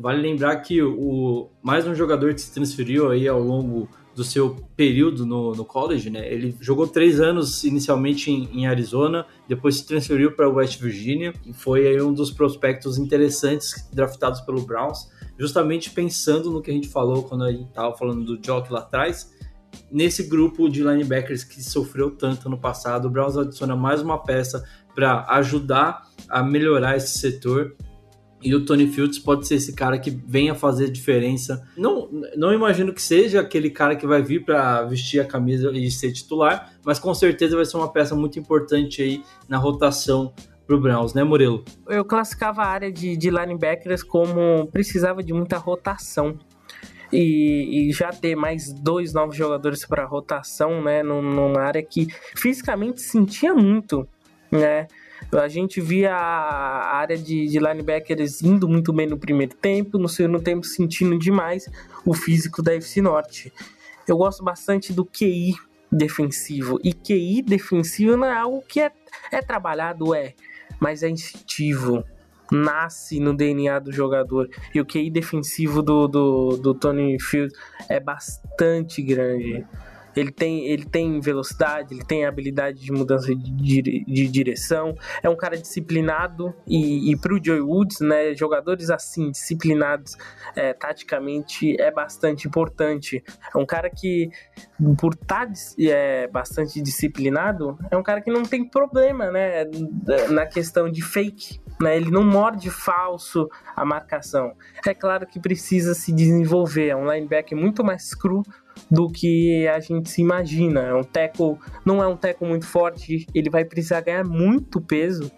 Vale lembrar que o mais um jogador que se transferiu aí ao longo do seu período no, no college, né? Ele jogou três anos inicialmente em, em Arizona, depois se transferiu para West Virginia e foi aí um dos prospectos interessantes draftados pelo Browns justamente pensando no que a gente falou quando a gente estava falando do Jock lá atrás, nesse grupo de linebackers que sofreu tanto no passado, o Browns adiciona mais uma peça para ajudar a melhorar esse setor. E o Tony Fields pode ser esse cara que venha fazer diferença. Não, não imagino que seja aquele cara que vai vir para vestir a camisa e ser titular, mas com certeza vai ser uma peça muito importante aí na rotação pro Browns, né, Murilo? Eu classificava a área de, de linebackers como precisava de muita rotação. e, e já ter mais dois novos jogadores para rotação, né, numa área que fisicamente sentia muito, né? A gente via a área de, de linebackers indo muito bem no primeiro tempo, no segundo tempo sentindo demais o físico da FC Norte. Eu gosto bastante do QI defensivo. E QI defensivo não é algo que é, é trabalhado, é, mas é instintivo. Nasce no DNA do jogador. E o QI defensivo do, do, do Tony Field é bastante grande. Ele tem, ele tem velocidade, ele tem habilidade de mudança de, de direção. É um cara disciplinado e, e pro Joey Woods, né, jogadores assim, disciplinados é, taticamente, é bastante importante. É um cara que, por estar tá, é, bastante disciplinado, é um cara que não tem problema, né, na questão de fake. Né, ele não morde falso a marcação. É claro que precisa se desenvolver. É um linebacker muito mais cru do que a gente se imagina. É um teco, não é um teco muito forte, ele vai precisar ganhar muito peso,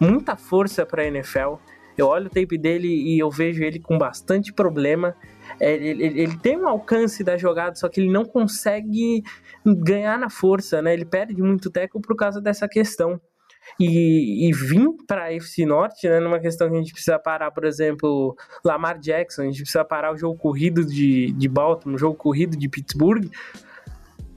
muita força para a NFL. Eu olho o tape dele e eu vejo ele com bastante problema. É, ele, ele, ele, tem um alcance da jogada, só que ele não consegue ganhar na força, né? Ele perde muito teco por causa dessa questão e, e vir para a FC Norte, né, numa questão que a gente precisa parar, por exemplo, Lamar Jackson, a gente precisa parar o jogo corrido de, de Baltimore, o jogo corrido de Pittsburgh,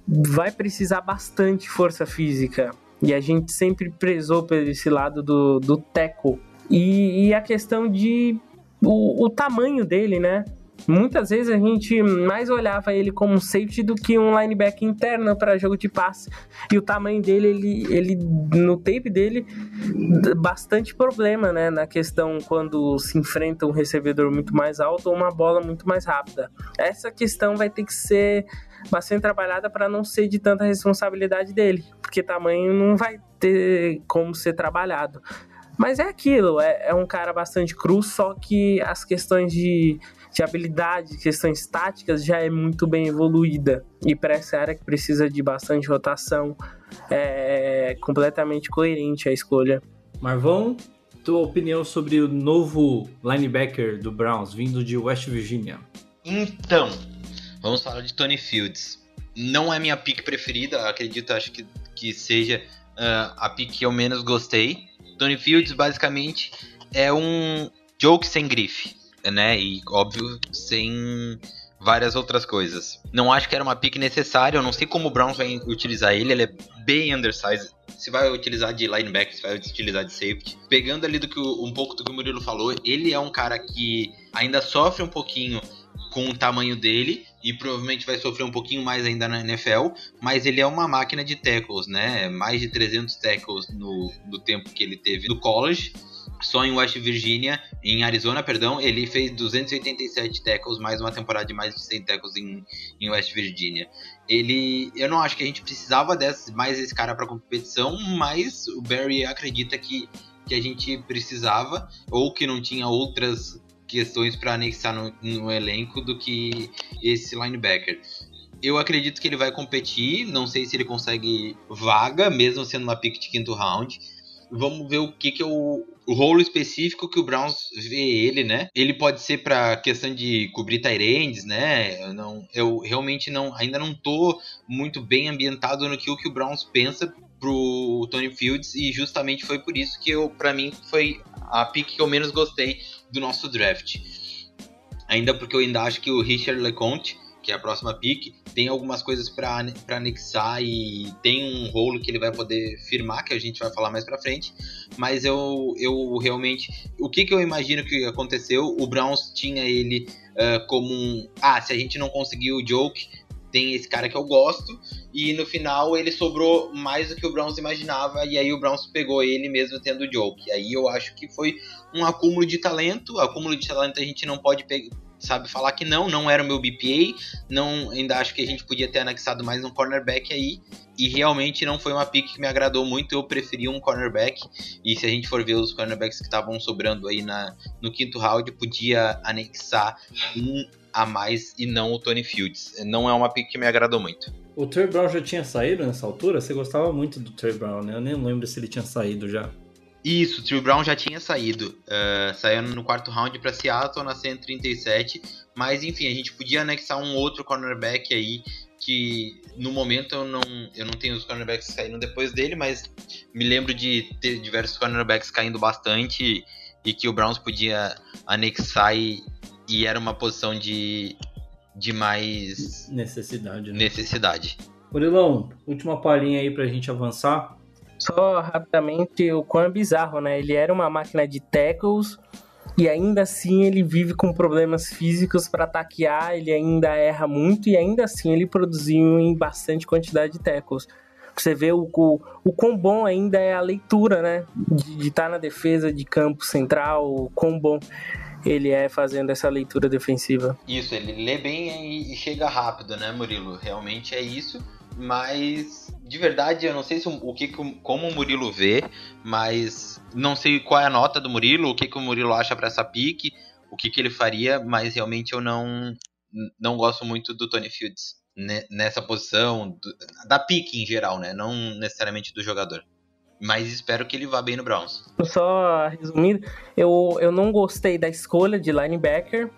vai precisar bastante força física. E a gente sempre prezou por esse lado do, do teco. E, e a questão de o, o tamanho dele, né? Muitas vezes a gente mais olhava ele como um safety do que um linebacker interno para jogo de passe. E o tamanho dele, ele, ele no tape dele, bastante problema, né? Na questão quando se enfrenta um recebedor muito mais alto ou uma bola muito mais rápida. Essa questão vai ter que ser bastante trabalhada para não ser de tanta responsabilidade dele, porque tamanho não vai ter como ser trabalhado. Mas é aquilo, é, é um cara bastante cru, só que as questões de de habilidade, questões táticas já é muito bem evoluída. E para essa área que precisa de bastante rotação, é completamente coerente a escolha. Marvão, tua opinião sobre o novo linebacker do Browns vindo de West Virginia? Então, vamos falar de Tony Fields. Não é minha pick preferida, acredito, acho que, que seja uh, a pick que eu menos gostei. Tony Fields basicamente é um joke sem grife né? E óbvio, sem várias outras coisas. Não acho que era uma pick necessária, eu não sei como o Browns vai utilizar ele, ele é bem undersized. Se vai utilizar de linebacker, se vai utilizar de safety. Pegando ali do que um pouco do que o Murilo falou, ele é um cara que ainda sofre um pouquinho com o tamanho dele e provavelmente vai sofrer um pouquinho mais ainda na NFL, mas ele é uma máquina de tackles, né? Mais de 300 tackles no, no tempo que ele teve no college só em West Virginia, em Arizona, perdão, ele fez 287 tackles, mais uma temporada de mais de 100 tackles em, em West Virginia. Ele, eu não acho que a gente precisava desse, mais esse cara para competição, mas o Barry acredita que, que a gente precisava ou que não tinha outras questões para anexar no, no elenco do que esse linebacker. Eu acredito que ele vai competir, não sei se ele consegue vaga, mesmo sendo uma pick de quinto round vamos ver o que, que é o, rolo específico que o Browns vê ele, né? Ele pode ser para questão de cobrir Tyrands, né? Eu, não, eu realmente não, ainda não tô muito bem ambientado no que o que o Browns pensa pro Tony Fields e justamente foi por isso que eu, para mim, foi a pick que eu menos gostei do nosso draft. Ainda porque eu ainda acho que o Richard LeConte que é a próxima pick, tem algumas coisas para anexar e tem um rolo que ele vai poder firmar, que a gente vai falar mais para frente. Mas eu, eu realmente. O que, que eu imagino que aconteceu? O Browns tinha ele uh, como um. Ah, se a gente não conseguiu o joke, tem esse cara que eu gosto. E no final ele sobrou mais do que o Browns imaginava. E aí o Browns pegou ele mesmo tendo o joke. E aí eu acho que foi um acúmulo de talento. Acúmulo de talento a gente não pode pegar sabe falar que não, não era o meu BPA, não, ainda acho que a gente podia ter anexado mais um cornerback aí, e realmente não foi uma pick que me agradou muito, eu preferi um cornerback, e se a gente for ver os cornerbacks que estavam sobrando aí na, no quinto round, podia anexar um a mais e não o Tony Fields, não é uma pick que me agradou muito. O Trey Brown já tinha saído nessa altura? Você gostava muito do Trey Brown, né? Eu nem lembro se ele tinha saído já. Isso, o Trey Brown já tinha saído. Uh, saiu no quarto round para Seattle na 137. Mas enfim, a gente podia anexar um outro cornerback aí. Que no momento eu não, eu não tenho os cornerbacks que saíram depois dele, mas me lembro de ter diversos cornerbacks caindo bastante e que o Browns podia anexar e, e era uma posição de, de mais necessidade. Né? necessidade. Murilão, última palhinha aí pra gente avançar. Só rapidamente, o quão é bizarro, né? Ele era uma máquina de tackles e ainda assim ele vive com problemas físicos para taquear, ele ainda erra muito e ainda assim ele produziu em bastante quantidade de tackles. Você vê o, o, o quão bom ainda é a leitura, né? De estar tá na defesa de campo central, o quão bom ele é fazendo essa leitura defensiva. Isso, ele lê bem e chega rápido, né, Murilo? Realmente é isso mas de verdade eu não sei se o que como o Murilo vê, mas não sei qual é a nota do Murilo, o que, que o Murilo acha para essa pique, o que, que ele faria, mas realmente eu não não gosto muito do Tony Fields nessa posição do, da pique em geral, né? Não necessariamente do jogador. Mas espero que ele vá bem no Browns. Só resumindo, eu, eu não gostei da escolha de linebacker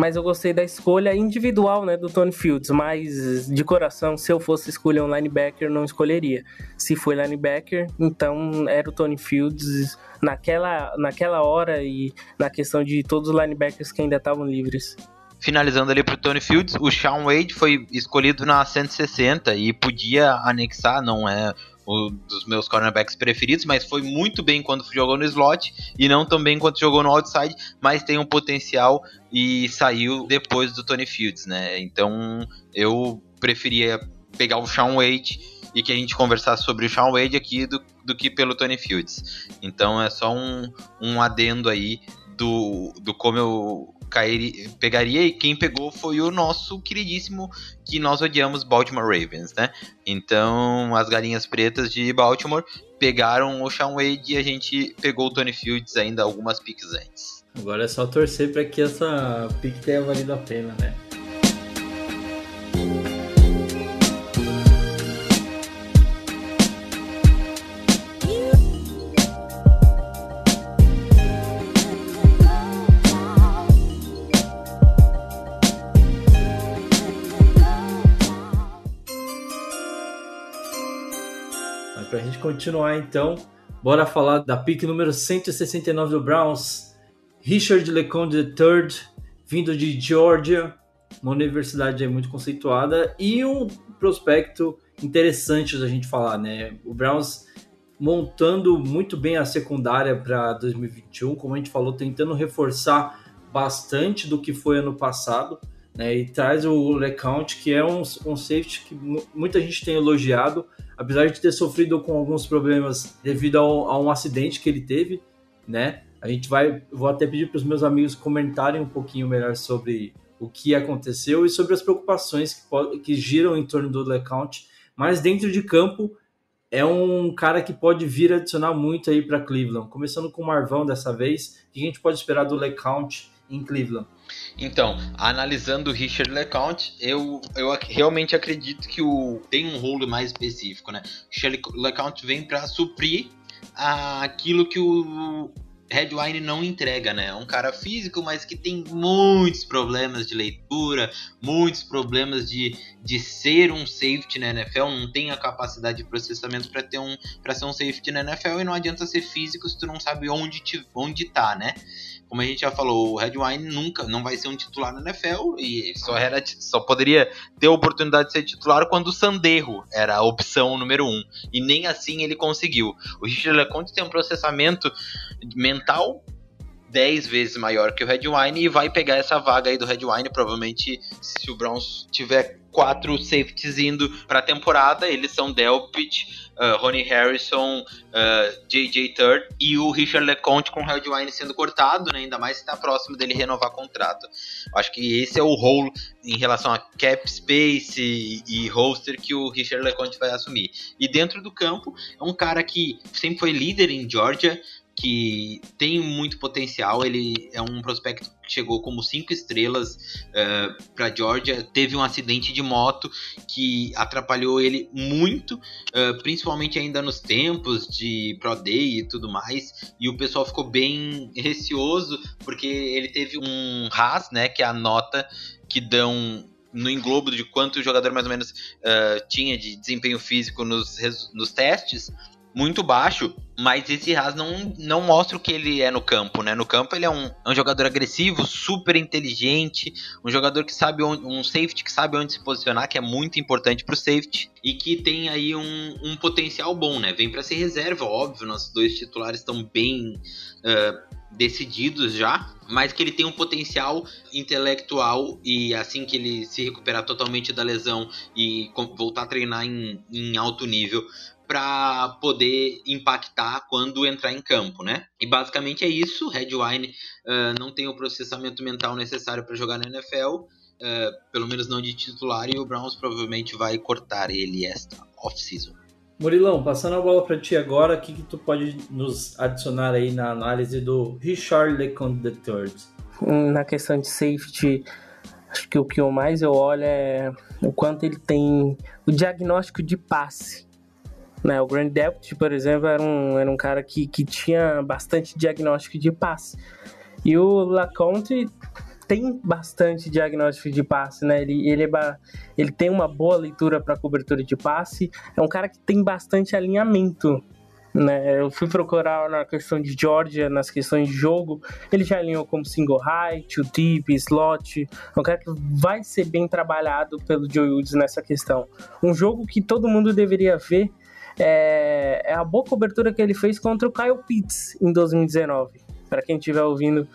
mas eu gostei da escolha individual, né, do Tony Fields, mas de coração, se eu fosse escolher um linebacker, não escolheria. Se foi linebacker, então era o Tony Fields naquela, naquela hora e na questão de todos os linebackers que ainda estavam livres. Finalizando ali pro Tony Fields, o Sean Wade foi escolhido na 160 e podia anexar, não é um dos meus cornerbacks preferidos, mas foi muito bem quando jogou no slot e não tão bem quando jogou no outside, mas tem um potencial e saiu depois do Tony Fields, né? Então eu preferia pegar o Sean Wade e que a gente conversasse sobre o Sean Wade aqui do, do que pelo Tony Fields. Então é só um, um adendo aí do, do como eu cairia, pegaria e quem pegou foi o nosso queridíssimo que nós odiamos Baltimore Ravens, né? Então as galinhas pretas de Baltimore pegaram o Sean Wade e a gente pegou o Tony Fields ainda algumas piques antes. Agora é só torcer para que essa pique tenha valido a pena, né? Continuar então, bora falar da pick número 169 do Browns, Richard LeConte III, vindo de Georgia, uma universidade muito conceituada e um prospecto interessante da gente falar, né? O Browns montando muito bem a secundária para 2021, como a gente falou, tentando reforçar bastante do que foi ano passado, né? E traz o LeCount, que é um, um safety que muita gente tem elogiado, apesar de ter sofrido com alguns problemas devido ao, a um acidente que ele teve, né? A gente vai, vou até pedir para os meus amigos comentarem um pouquinho melhor sobre o que aconteceu e sobre as preocupações que, que giram em torno do LeCount, mas dentro de campo é um cara que pode vir adicionar muito aí para Cleveland. Começando com o Marvão dessa vez, o que a gente pode esperar do LeCount em Cleveland? Então, analisando o Richard LeCount, eu, eu realmente acredito que o, tem um rolo mais específico, né? Richard LeCount vem para suprir aquilo que o Red Wine não entrega, né? É um cara físico, mas que tem muitos problemas de leitura, muitos problemas de, de ser um safety na NFL, não tem a capacidade de processamento para ter um para ser um safety na NFL e não adianta ser físico se tu não sabe onde te, onde tá, né? Como a gente já falou, o Red Wine nunca não vai ser um titular na NFL e só, era, só poderia ter a oportunidade de ser titular quando o Sanderro era a opção número um. E nem assim ele conseguiu. O Richard LeConte tem um processamento mental 10 vezes maior que o Red Wine e vai pegar essa vaga aí do Red Wine. Provavelmente, se o Browns tiver quatro safeties indo para a temporada, eles são Delpit, uh, Ronnie Harrison, uh, ah, J.J. Third e o Richard LeConte com o Hardwine sendo cortado, né? ainda mais se está próximo dele renovar contrato. Acho que esse é o role em relação a cap space e, e roster que o Richard LeConte vai assumir. E dentro do campo, é um cara que sempre foi líder em Georgia, que tem muito potencial. Ele é um prospecto que chegou como cinco estrelas uh, para Georgia. Teve um acidente de moto que atrapalhou ele muito, uh, principalmente ainda nos tempos de Pro Day e tudo mais. E o pessoal ficou bem receoso porque ele teve um RAS, né, que é a nota que dão no englobo de quanto o jogador mais ou menos uh, tinha de desempenho físico nos, nos testes, muito baixo, mas esse Haas não, não mostra o que ele é no campo, né? No campo ele é um, é um jogador agressivo, super inteligente, um jogador que sabe onde, um safety que sabe onde se posicionar, que é muito importante para o safety e que tem aí um, um potencial bom, né? Vem para ser reserva, óbvio, nossos dois titulares estão bem uh, decididos já, mas que ele tem um potencial intelectual e assim que ele se recuperar totalmente da lesão e voltar a treinar em, em alto nível, para poder impactar quando entrar em campo, né? E basicamente é isso. Red Wine uh, não tem o processamento mental necessário para jogar na NFL, uh, pelo menos não de titular, e o Browns provavelmente vai cortar ele esta off-season. Murilão, passando a bola para ti agora, o que, que tu pode nos adicionar aí na análise do Richard LeConte III? Na questão de safety, acho que o que eu mais eu olho é o quanto ele tem o diagnóstico de passe né? O Grand Deputy, por exemplo, era um, era um cara que, que tinha bastante diagnóstico de passe. E o Laconte tem bastante diagnóstico de passe, né? Ele, ele, é, ele tem uma boa leitura para cobertura de passe. É um cara que tem bastante alinhamento. Né? Eu fui procurar na questão de Georgia, nas questões de jogo. Ele já alinhou como single high, two deep, slot. É um cara que vai ser bem trabalhado pelo Joe Woods nessa questão. Um jogo que todo mundo deveria ver é, é a boa cobertura que ele fez contra o Kyle Pitts em 2019. Para quem estiver ouvindo,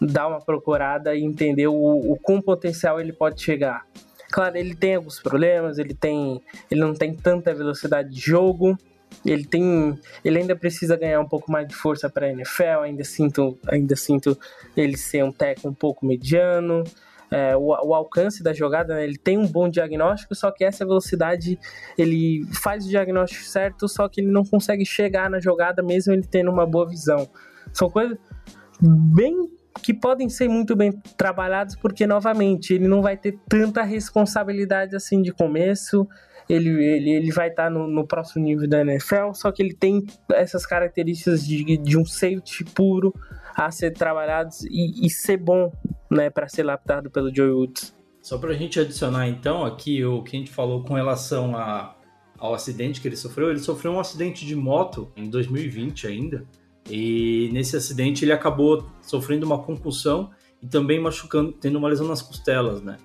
dar uma procurada e entender o, o quão potencial ele pode chegar. Claro, ele tem alguns problemas, ele tem, ele não tem tanta velocidade de jogo, ele tem, ele ainda precisa ganhar um pouco mais de força para a NFL. Ainda sinto, ainda sinto ele ser um técnico um pouco mediano é, o, o, alcance da jogada, né? ele tem um bom diagnóstico, só que essa velocidade ele faz o diagnóstico certo, só que ele não consegue chegar na jogada mesmo ele tendo uma boa visão. São coisas bem que podem ser muito bem trabalhadas, porque novamente ele não vai ter tanta responsabilidade assim de começo. Ele, ele, ele vai estar no, no próximo nível da NFL, só que ele tem essas características de, de um safety puro a ser trabalhados e, e ser bom né, para ser lapidado pelo Joe Woods. Só para a gente adicionar então aqui o que a gente falou com relação a, ao acidente que ele sofreu, ele sofreu um acidente de moto em 2020 ainda, e nesse acidente ele acabou sofrendo uma concussão e também machucando, tendo uma lesão nas costelas, né?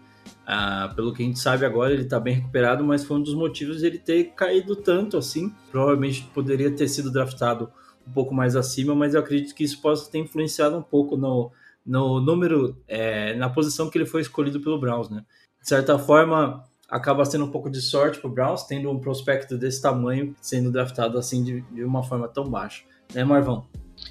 Ah, pelo que a gente sabe agora, ele está bem recuperado, mas foi um dos motivos ele ter caído tanto assim. Provavelmente poderia ter sido draftado um pouco mais acima, mas eu acredito que isso possa ter influenciado um pouco no, no número, é, na posição que ele foi escolhido pelo Browns, né? De certa forma, acaba sendo um pouco de sorte para o Browns, tendo um prospecto desse tamanho sendo draftado assim de, de uma forma tão baixa, né, Marvão?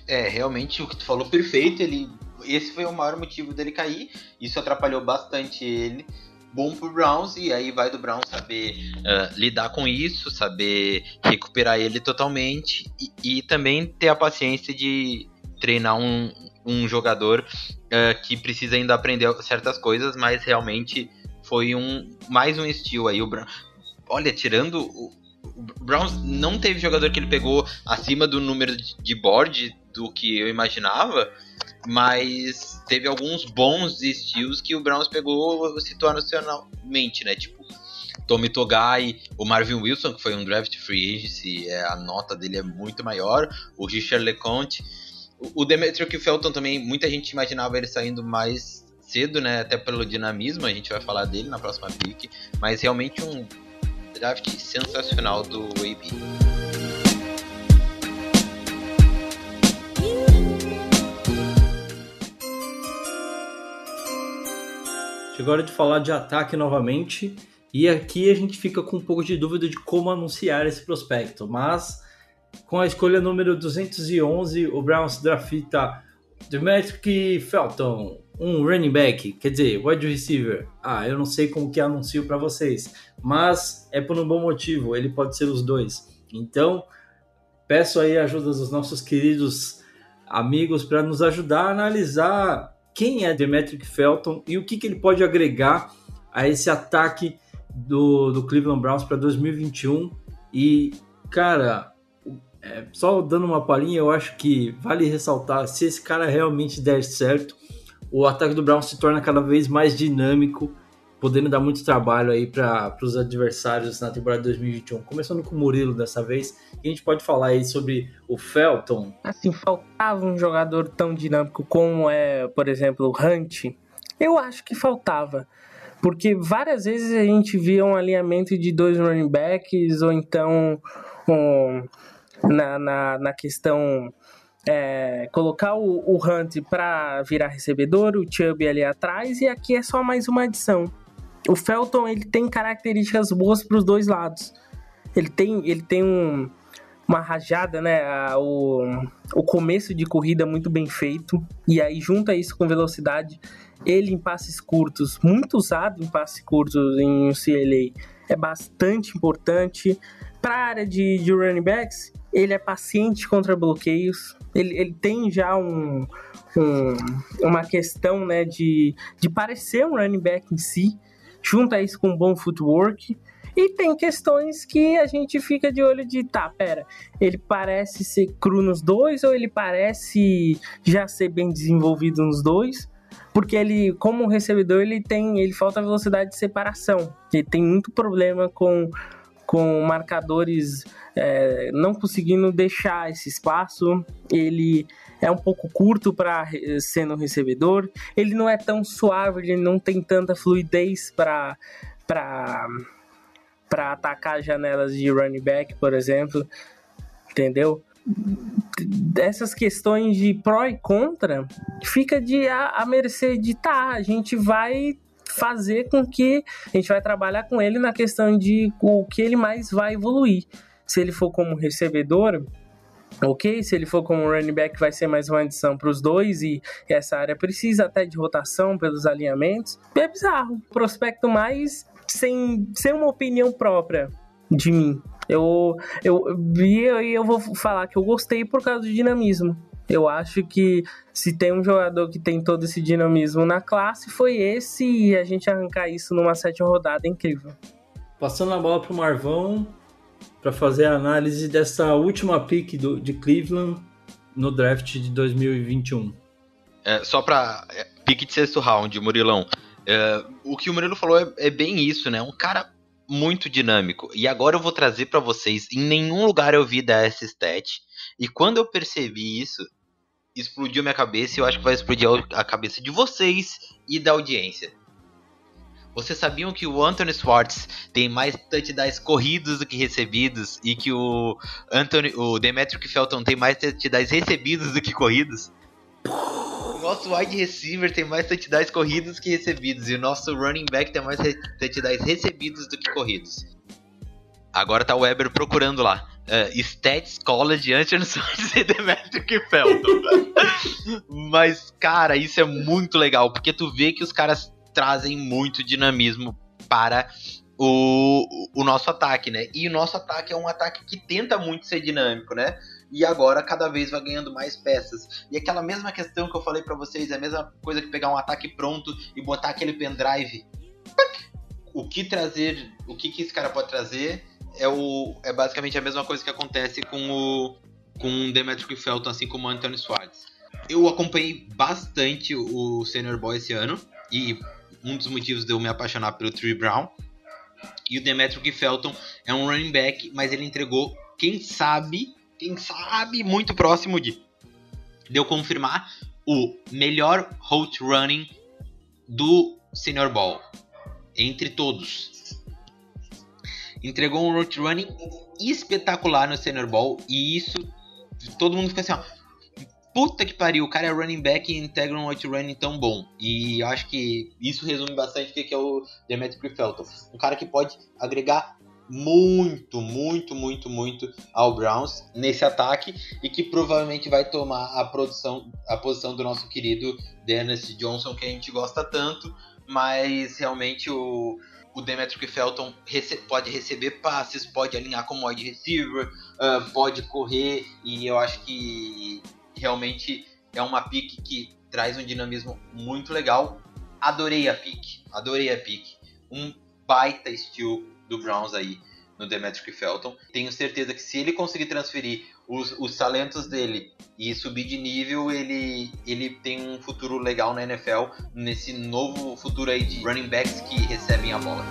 É, realmente o que tu falou perfeito, ele esse foi o maior motivo dele cair, isso atrapalhou bastante ele. Bom pro Browns, e aí vai do Browns saber uh, lidar com isso, saber recuperar ele totalmente e, e também ter a paciência de treinar um, um jogador uh, que precisa ainda aprender certas coisas, mas realmente foi um mais um estilo aí. O Brown, olha, tirando o, o Browns não teve jogador que ele pegou acima do número de board do que eu imaginava, mas teve alguns bons estilos que o Browns pegou situacionalmente, né? Tipo, Tommy Togai, o Marvin Wilson, que foi um draft free agency, é, a nota dele é muito maior, o Richard LeConte o Demetrio Felton também, muita gente imaginava ele saindo mais cedo, né? Até pelo dinamismo, a gente vai falar dele na próxima pick. Mas realmente um draft sensacional do AB. Chegou a hora de falar de ataque novamente. E aqui a gente fica com um pouco de dúvida de como anunciar esse prospecto. Mas com a escolha número 211, o Browns drafta Demetric Felton, um running back, quer dizer, wide receiver. Ah, eu não sei como que anuncio para vocês, mas é por um bom motivo, ele pode ser os dois. Então, peço aí a ajuda dos nossos queridos amigos para nos ajudar a analisar quem é Demetric Felton e o que, que ele pode agregar a esse ataque do, do Cleveland Browns para 2021. E, cara, é, só dando uma palhinha, eu acho que vale ressaltar: se esse cara realmente der certo, o ataque do Browns se torna cada vez mais dinâmico, podendo dar muito trabalho aí para os adversários na temporada 2021. Começando com o Murilo dessa vez, a gente pode falar aí sobre o Felton. Assim, faltava um jogador tão dinâmico como é, por exemplo, o Hunt. Eu acho que faltava. Porque várias vezes a gente via um alinhamento de dois running backs, ou então um, na, na, na questão é, colocar o, o Hunt para virar recebedor, o Chubb ali atrás, e aqui é só mais uma adição. O Felton ele tem características boas para os dois lados. Ele tem, ele tem um, uma rajada, né? O, o começo de corrida muito bem feito, e aí junta isso com velocidade. Ele em passes curtos, muito usado em passes curtos em CLA, é bastante importante. Para a área de, de running backs, ele é paciente contra bloqueios, ele, ele tem já um, um, uma questão né, de, de parecer um running back em si, junta isso com um bom footwork. E tem questões que a gente fica de olho de, tá, pera, ele parece ser cru nos dois ou ele parece já ser bem desenvolvido nos dois? Porque ele, como recebedor, ele tem, ele falta velocidade de separação. Ele tem muito problema com com marcadores é, não conseguindo deixar esse espaço. Ele é um pouco curto para ser no recebedor. Ele não é tão suave, ele não tem tanta fluidez para para atacar janelas de running back, por exemplo. Entendeu? Essas questões de pró e contra fica de a, a mercê de tá, a gente vai fazer com que a gente vai trabalhar com ele na questão de o que ele mais vai evoluir. Se ele for como recebedor, ok. Se ele for como running back, vai ser mais uma adição para os dois e essa área precisa até de rotação pelos alinhamentos. É bizarro. Prospecto mais sem, sem uma opinião própria de mim. Eu, eu, eu, eu vou falar que eu gostei por causa do dinamismo. Eu acho que se tem um jogador que tem todo esse dinamismo na classe, foi esse e a gente arrancar isso numa sétima rodada incrível. Passando a bola para o Marvão para fazer a análise dessa última pick do, de Cleveland no draft de 2021. É, só para é, pick de sexto round, Murilão. É, o que o Murilo falou é, é bem isso, né? Um cara muito dinâmico. E agora eu vou trazer para vocês. Em nenhum lugar eu vi dar essa stat. E quando eu percebi isso, explodiu minha cabeça e eu acho que vai explodir a cabeça de vocês e da audiência. Vocês sabiam que o Anthony Schwartz tem mais touchdowns corridos do que recebidos e que o Anthony, o Demetric Felton tem mais touchdowns recebidos do que corridos? O nosso wide receiver tem mais touchdowns corridos que recebidos e o nosso running back tem mais touchdowns recebidos do que corridos. Agora tá o Weber procurando lá. Uh, Stats College Anthony Schwartz e Demetric Felton. Mas, cara, isso é muito legal, porque tu vê que os caras trazem muito dinamismo para o, o nosso ataque, né? E o nosso ataque é um ataque que tenta muito ser dinâmico, né? E agora cada vez vai ganhando mais peças. E aquela mesma questão que eu falei para vocês, é a mesma coisa que pegar um ataque pronto e botar aquele pendrive. O que trazer, o que, que esse cara pode trazer é, o, é basicamente a mesma coisa que acontece com o com Demetric Felton, assim como o Anthony Schwartz. Eu acompanhei bastante o Senior Boy esse ano e um dos motivos de eu me apaixonar pelo Tree Brown. E o Demetric Felton é um running back, mas ele entregou, quem sabe, quem sabe, muito próximo de, de eu confirmar o melhor route running do Senior Ball. Entre todos entregou um route running espetacular no Senior Ball e isso todo mundo fica assim, ó, puta que pariu, o cara é running back e integra um route running tão bom. E eu acho que isso resume bastante o que é o Demetric Felton. Um cara que pode agregar muito, muito, muito, muito ao Browns nesse ataque e que provavelmente vai tomar a produção, a posição do nosso querido Dennis Johnson que a gente gosta tanto, mas realmente o o Demetric Felton rece pode receber passes, pode alinhar como wide receiver, uh, pode correr, e eu acho que realmente é uma pick que traz um dinamismo muito legal. Adorei a pick, adorei a pick. Um baita estilo do Browns aí no Demetric Felton. Tenho certeza que se ele conseguir transferir os, os talentos dele e subir de nível, ele, ele tem um futuro legal na NFL, nesse novo futuro aí de running backs que recebem a bola.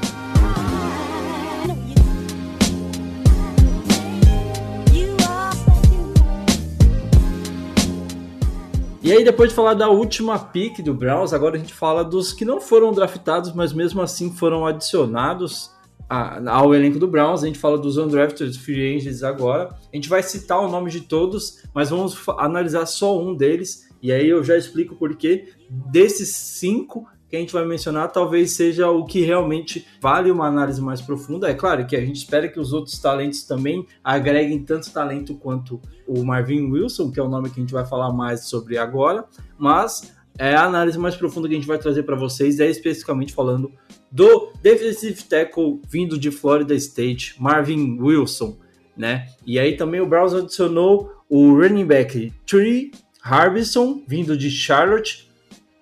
E aí, depois de falar da última pick do Browns, agora a gente fala dos que não foram draftados, mas mesmo assim foram adicionados ao elenco do Browns. A gente fala dos undrafted free agents agora. A gente vai citar o nome de todos, mas vamos analisar só um deles. E aí eu já explico por quê. Desses cinco, que a gente vai mencionar talvez seja o que realmente vale uma análise mais profunda. É claro que a gente espera que os outros talentos também agreguem tanto talento quanto o Marvin Wilson, que é o nome que a gente vai falar mais sobre agora, mas é a análise mais profunda que a gente vai trazer para vocês é especificamente falando do defensive tackle vindo de Florida State, Marvin Wilson, né? E aí também o Browns adicionou o running back Tree Harbison, vindo de Charlotte,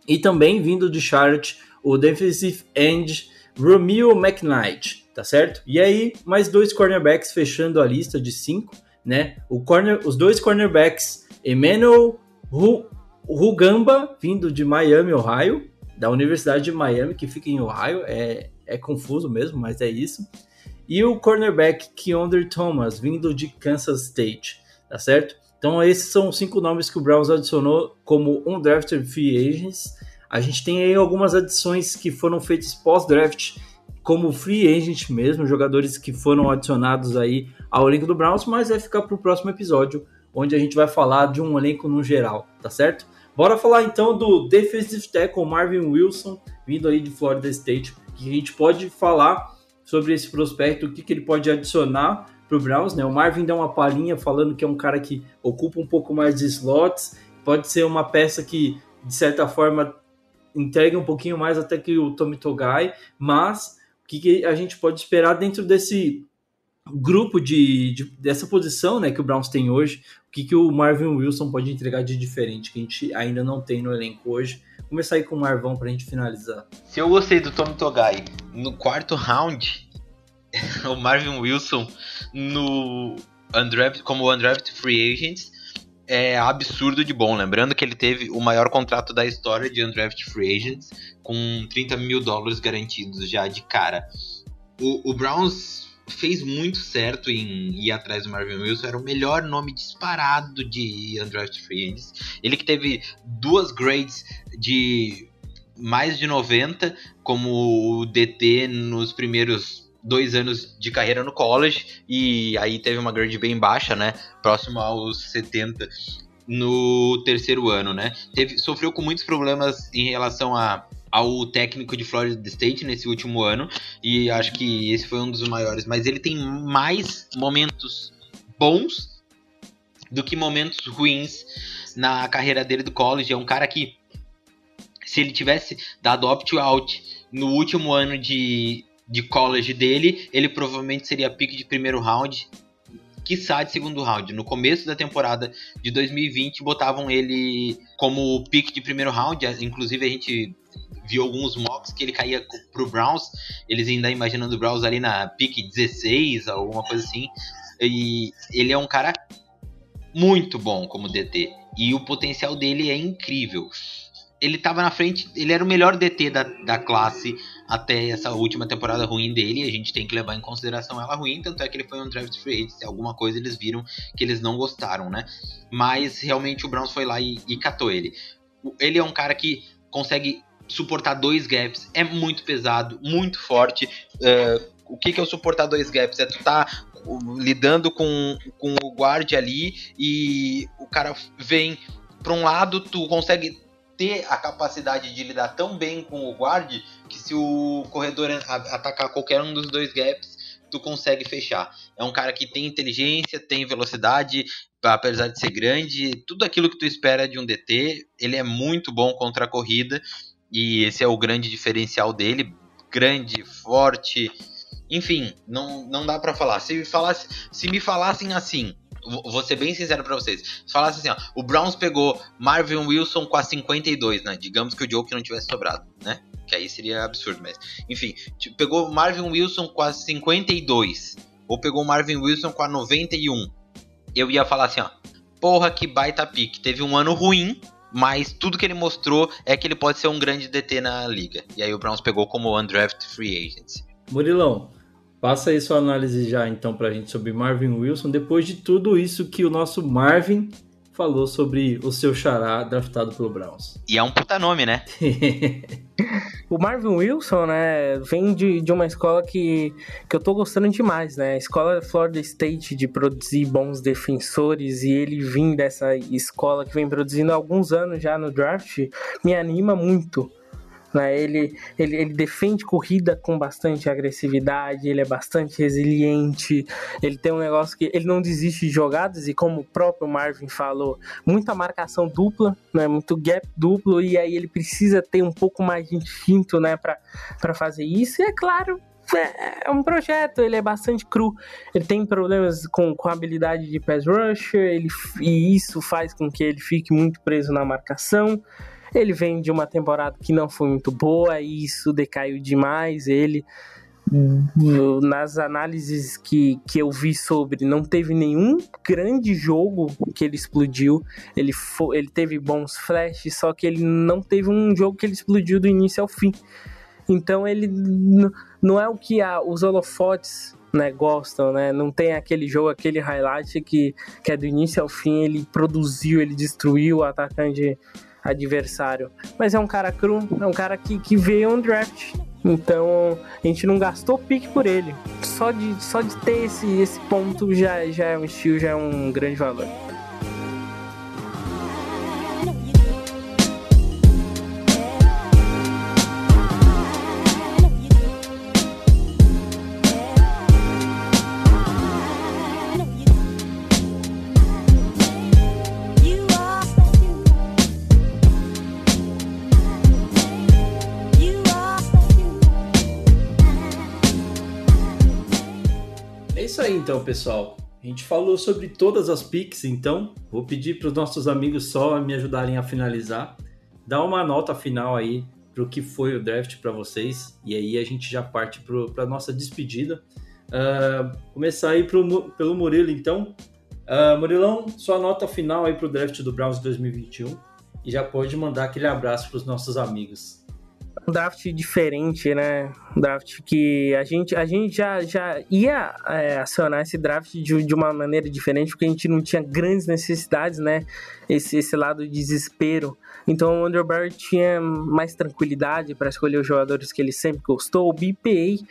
e também vindo de Charlotte, o defensive end Romeo McKnight, tá certo? E aí, mais dois cornerbacks fechando a lista de cinco, né? O corner, os dois cornerbacks, Emmanuel Rugamba, vindo de Miami, Ohio, da Universidade de Miami, que fica em Ohio, é, é confuso mesmo, mas é isso. E o cornerback Keondre Thomas, vindo de Kansas State, tá certo? Então esses são os cinco nomes que o Browns adicionou como undrafted free agents. A gente tem aí algumas adições que foram feitas pós-draft como free agent mesmo, jogadores que foram adicionados aí ao elenco do Browns, mas vai ficar para o próximo episódio, onde a gente vai falar de um elenco no geral, tá certo? Bora falar então do defensive tackle Marvin Wilson, vindo aí de Florida State, que a gente pode falar sobre esse prospecto, o que, que ele pode adicionar para o Browns, né? O Marvin dá uma palhinha falando que é um cara que ocupa um pouco mais de slots, pode ser uma peça que, de certa forma, entrega um pouquinho mais até que o Tommy Togai, mas que, que a gente pode esperar dentro desse grupo de, de, dessa posição né, que o Browns tem hoje, o que, que o Marvin Wilson pode entregar de diferente, que a gente ainda não tem no elenco hoje. Começar aí com o Marvão para a gente finalizar. Se eu gostei do Tommy Togai no quarto round, o Marvin Wilson no undraft, como undrafted free agent é absurdo de bom. Lembrando que ele teve o maior contrato da história de undrafted free agents, com 30 mil dólares garantidos já de cara. O, o Browns fez muito certo em ir atrás do Marvin Wilson, era o melhor nome disparado de undrafted free agents. Ele que teve duas grades de mais de 90 como DT nos primeiros dois anos de carreira no college e aí teve uma grade bem baixa, né? Próximo aos 70 no terceiro ano, né? Teve, sofreu com muitos problemas em relação a, ao técnico de Florida State nesse último ano e acho que esse foi um dos maiores. Mas ele tem mais momentos bons do que momentos ruins na carreira dele do college. É um cara que, se ele tivesse dado opt-out no último ano de de college dele, ele provavelmente seria pick de primeiro round, quiçá de segundo round. No começo da temporada de 2020, botavam ele como pick de primeiro round, inclusive a gente viu alguns mocks que ele caía pro Browns, eles ainda imaginando o Browns ali na pick 16, alguma coisa assim. E ele é um cara muito bom como DT. E o potencial dele é incrível ele estava na frente, ele era o melhor DT da, da classe até essa última temporada ruim dele, a gente tem que levar em consideração ela ruim, tanto é que ele foi um draft free agent, alguma coisa eles viram que eles não gostaram, né? Mas realmente o Browns foi lá e, e catou ele. Ele é um cara que consegue suportar dois gaps, é muito pesado, muito forte. Uh, o que, que é o suportar dois gaps? É tu tá lidando com, com o guard ali e o cara vem para um lado, tu consegue ter a capacidade de lidar tão bem com o guard que se o corredor atacar qualquer um dos dois gaps, tu consegue fechar. É um cara que tem inteligência, tem velocidade, apesar de ser grande, tudo aquilo que tu espera de um DT, ele é muito bom contra a corrida e esse é o grande diferencial dele, grande, forte, enfim, não, não dá para falar. Se falasse, se me falassem assim, vou ser bem sincero pra vocês. Se falasse assim, ó, o Browns pegou Marvin Wilson com a 52, né? Digamos que o Joe que não tivesse sobrado, né? Que aí seria absurdo, mas. Enfim, pegou Marvin Wilson com a 52. Ou pegou Marvin Wilson com a 91. Eu ia falar assim, ó. Porra, que baita pique. Teve um ano ruim, mas tudo que ele mostrou é que ele pode ser um grande DT na liga. E aí o Browns pegou como undraft free agent. Murilão, passa aí sua análise já então pra gente sobre Marvin Wilson, depois de tudo isso que o nosso Marvin falou sobre o seu xará draftado pelo Browns. E é um puta nome, né? O Marvin Wilson, né, vem de, de uma escola que, que eu tô gostando demais, né? A escola Florida State de produzir bons defensores e ele vir dessa escola que vem produzindo há alguns anos já no draft me anima muito. Né? Ele, ele, ele defende corrida com bastante agressividade, ele é bastante resiliente, ele tem um negócio que ele não desiste de jogadas e como o próprio Marvin falou, muita marcação dupla, né? muito gap duplo e aí ele precisa ter um pouco mais de instinto né? para fazer isso e é claro é um projeto, ele é bastante cru. Ele tem problemas com, com a habilidade de pass rusher, ele, e isso faz com que ele fique muito preso na marcação. Ele vem de uma temporada que não foi muito boa, e isso decaiu demais. Ele, nas análises que, que eu vi sobre, não teve nenhum grande jogo que ele explodiu. Ele, fo, ele teve bons flashes, só que ele não teve um jogo que ele explodiu do início ao fim. Então ele não é o que a, os holofotes né, gostam, né? Não tem aquele jogo, aquele highlight que, que é do início ao fim, ele produziu, ele destruiu o atacante adversário. Mas é um cara cru, é um cara que, que veio um draft. Então a gente não gastou pique por ele. Só de, só de ter esse, esse ponto já, já é um estilo, já é um grande valor. Então, pessoal. A gente falou sobre todas as picks, então vou pedir para os nossos amigos só me ajudarem a finalizar. Dá uma nota final aí para o que foi o draft para vocês e aí a gente já parte para a nossa despedida. Ah, começar aí pro, pelo Murilo, então. Ah, Murilão, sua nota final aí para o draft do Browns 2021 e já pode mandar aquele abraço para os nossos amigos. Um draft diferente, né? Um draft que a gente, a gente já, já ia é, acionar esse draft de, de uma maneira diferente, porque a gente não tinha grandes necessidades, né? Esse, esse lado de desespero. Então o Andrew Barry tinha mais tranquilidade para escolher os jogadores que ele sempre gostou. O BPA,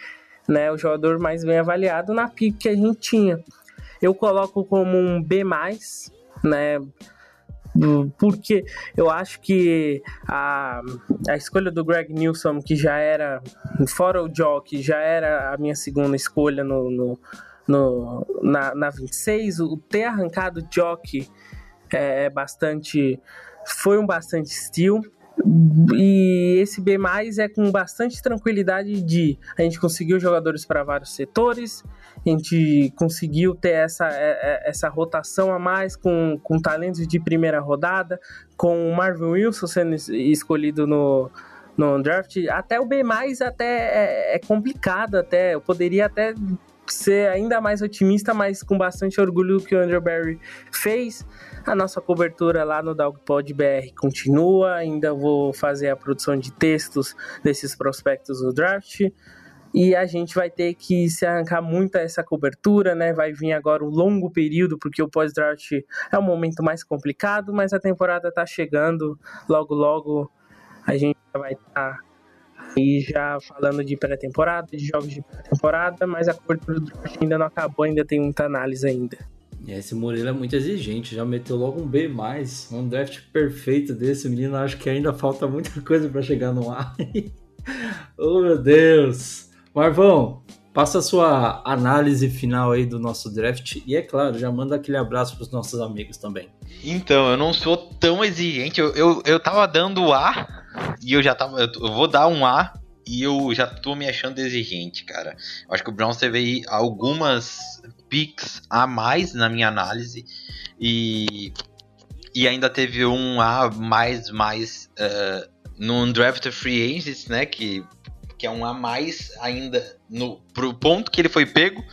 né? O jogador mais bem avaliado na pick que a gente tinha. Eu coloco como um B+, né? Porque eu acho que a, a escolha do Greg Newsom, que já era, fora o Joe, que já era a minha segunda escolha no, no, no- na, na 26, o ter arrancado o Jock é bastante. Foi um bastante steal. E esse B é com bastante tranquilidade de a gente conseguiu jogadores para vários setores, a gente conseguiu ter essa, é- é- essa rotação a mais com, com talentos de primeira rodada, com o Marvin Wilson sendo es- escolhido no, no draft. Até o B até é, é complicado, até. Eu poderia até ser ainda mais otimista, mas com bastante orgulho do que o Andrew Barry fez. A nossa cobertura lá no Dogpod BR continua. Ainda vou fazer a produção de textos desses prospectos do draft. E a gente vai ter que se arrancar muito a essa cobertura, né? Vai vir agora o longo período, porque o pós-draft é um momento mais complicado, mas a temporada tá chegando. Logo, logo a gente vai estar aí já falando de pré-temporada, de jogos de pré-temporada, mas a cobertura do draft ainda não acabou, ainda tem muita análise ainda. Esse Murilo é muito exigente, já meteu logo um B+, um draft perfeito desse menino, acho que ainda falta muita coisa para chegar no A. oh meu Deus! Marvão, passa a sua análise final aí do nosso draft e é claro, já manda aquele abraço pros nossos amigos também. Então, eu não sou tão exigente. Eu, eu, eu tava dando A e eu já tava. Eu, eu vou dar um A e eu já tô me achando exigente, cara. Eu acho que o Browns teve aí algumas picks a mais na minha análise e, e ainda teve um a mais mais uh, no draft free agents, né, que, que é um a mais ainda no pro ponto que ele foi pego,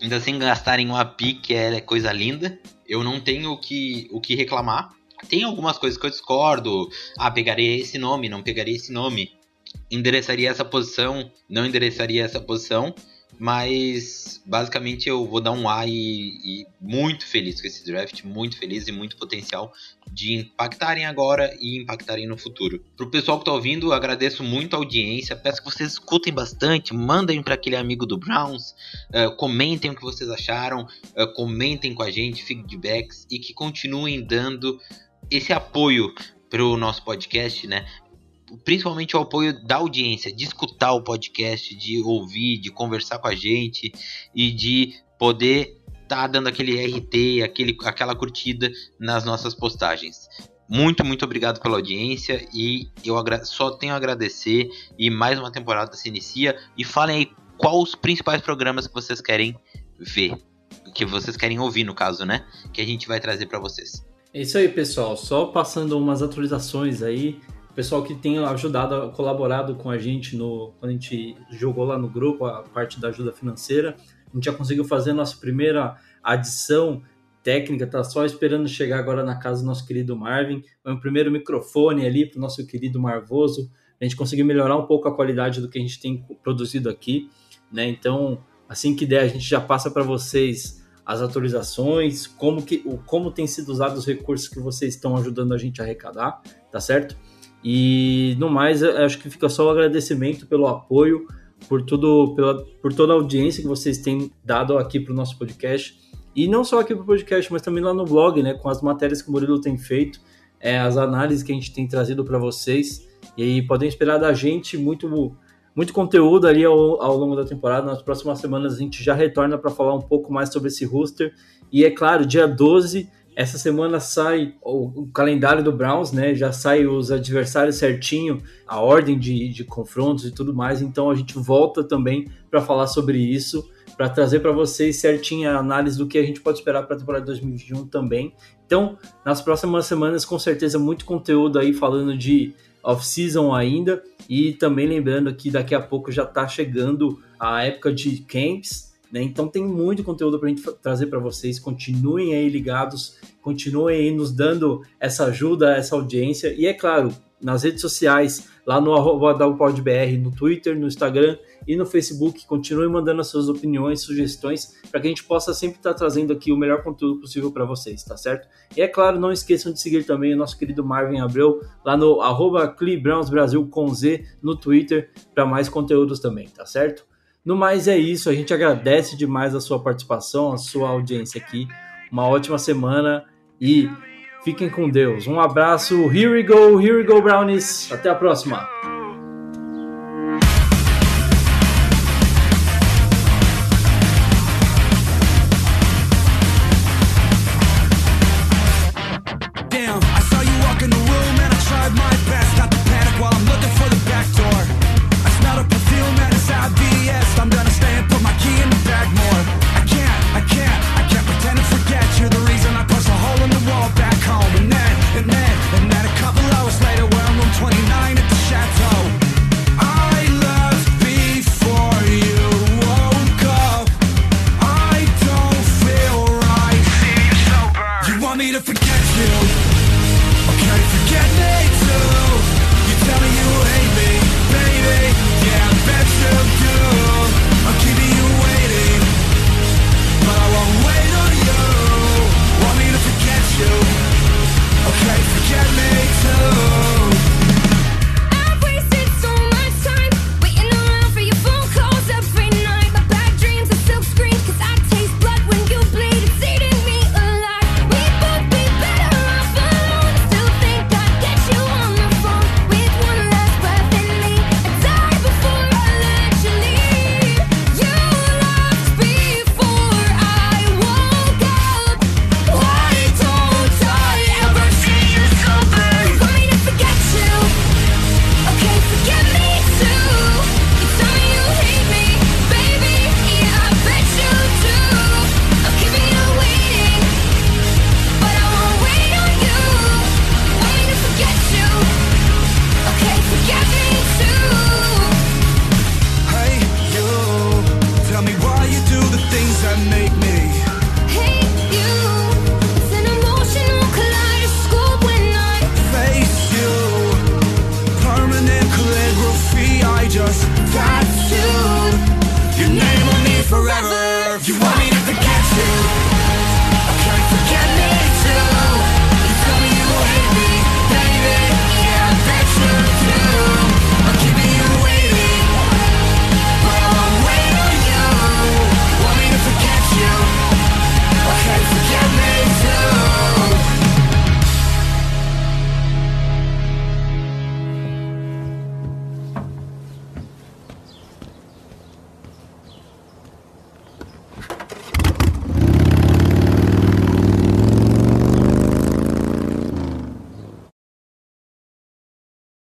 ainda sem gastar em uma pick, é coisa linda. Eu não tenho o que, o que reclamar. Tem algumas coisas que eu discordo. Ah, pegaria esse nome, não pegaria esse nome. Endereçaria essa posição, não endereçaria essa posição. Mas basicamente eu vou dar um A e, e, muito feliz com esse draft, muito feliz e muito potencial de impactarem agora e impactarem no futuro. Pro pessoal que tá ouvindo, agradeço muito a audiência, peço que vocês escutem bastante, mandem para aquele amigo do Browns, uh, comentem o que vocês acharam, uh, comentem com a gente feedbacks e que continuem dando esse apoio pro nosso podcast, né? Principalmente o apoio da audiência, de escutar o podcast, de ouvir, de conversar com a gente e de poder estar tá dando aquele RT, aquele, aquela curtida nas nossas postagens. Muito, muito obrigado pela audiência e eu só tenho a agradecer e mais uma temporada se inicia e falem aí quais os principais programas que vocês querem ver, que vocês querem ouvir no caso, né? Que a gente vai trazer para vocês. É isso aí, pessoal. Só passando umas atualizações aí pessoal que tem ajudado, colaborado com a gente no quando a gente jogou lá no grupo a parte da ajuda financeira. A gente já conseguiu fazer a nossa primeira adição técnica, tá só esperando chegar agora na casa do nosso querido Marvin. Foi um primeiro microfone ali para o nosso querido Marvoso. A gente conseguiu melhorar um pouco a qualidade do que a gente tem produzido aqui, né? Então, assim que der, a gente já passa para vocês as atualizações, como que como tem sido usados os recursos que vocês estão ajudando a gente a arrecadar, tá certo? E no mais, acho que fica só o agradecimento pelo apoio, por tudo, pela, por toda a audiência que vocês têm dado aqui para o nosso podcast. E não só aqui para o podcast, mas também lá no blog, né? Com as matérias que o Murilo tem feito, é, as análises que a gente tem trazido para vocês. E aí podem esperar da gente muito, muito conteúdo ali ao, ao longo da temporada. Nas próximas semanas a gente já retorna para falar um pouco mais sobre esse roster. E é claro, dia 12 essa semana sai o, o, calendário do Browns, né? Já sai os adversários certinho, a ordem de, de confrontos e tudo mais. Então a gente volta também para falar sobre isso, para trazer para vocês certinha a análise do que a gente pode esperar para a temporada 2021 também. Então, nas próximas semanas, com certeza, muito conteúdo aí falando de off-season ainda. E também lembrando que daqui a pouco já está chegando a época de camps né? Então tem muito conteúdo para gente trazer para vocês. Continuem aí ligados, continuem aí nos dando essa ajuda, essa audiência. E é claro, nas redes sociais, lá no arroba no Twitter, no Instagram e no Facebook, continuem mandando as suas opiniões, sugestões, para que a gente possa sempre estar tá trazendo aqui o melhor conteúdo possível para vocês, tá certo? E é claro, não esqueçam de seguir também o nosso querido Marvin Abreu lá no arroba com Z no Twitter para mais conteúdos também, tá certo? No mais é isso, a gente agradece demais a sua participação, a sua audiência aqui. Uma ótima semana e fiquem com Deus. Um abraço, here we go, here we go, Brownies. Até a próxima.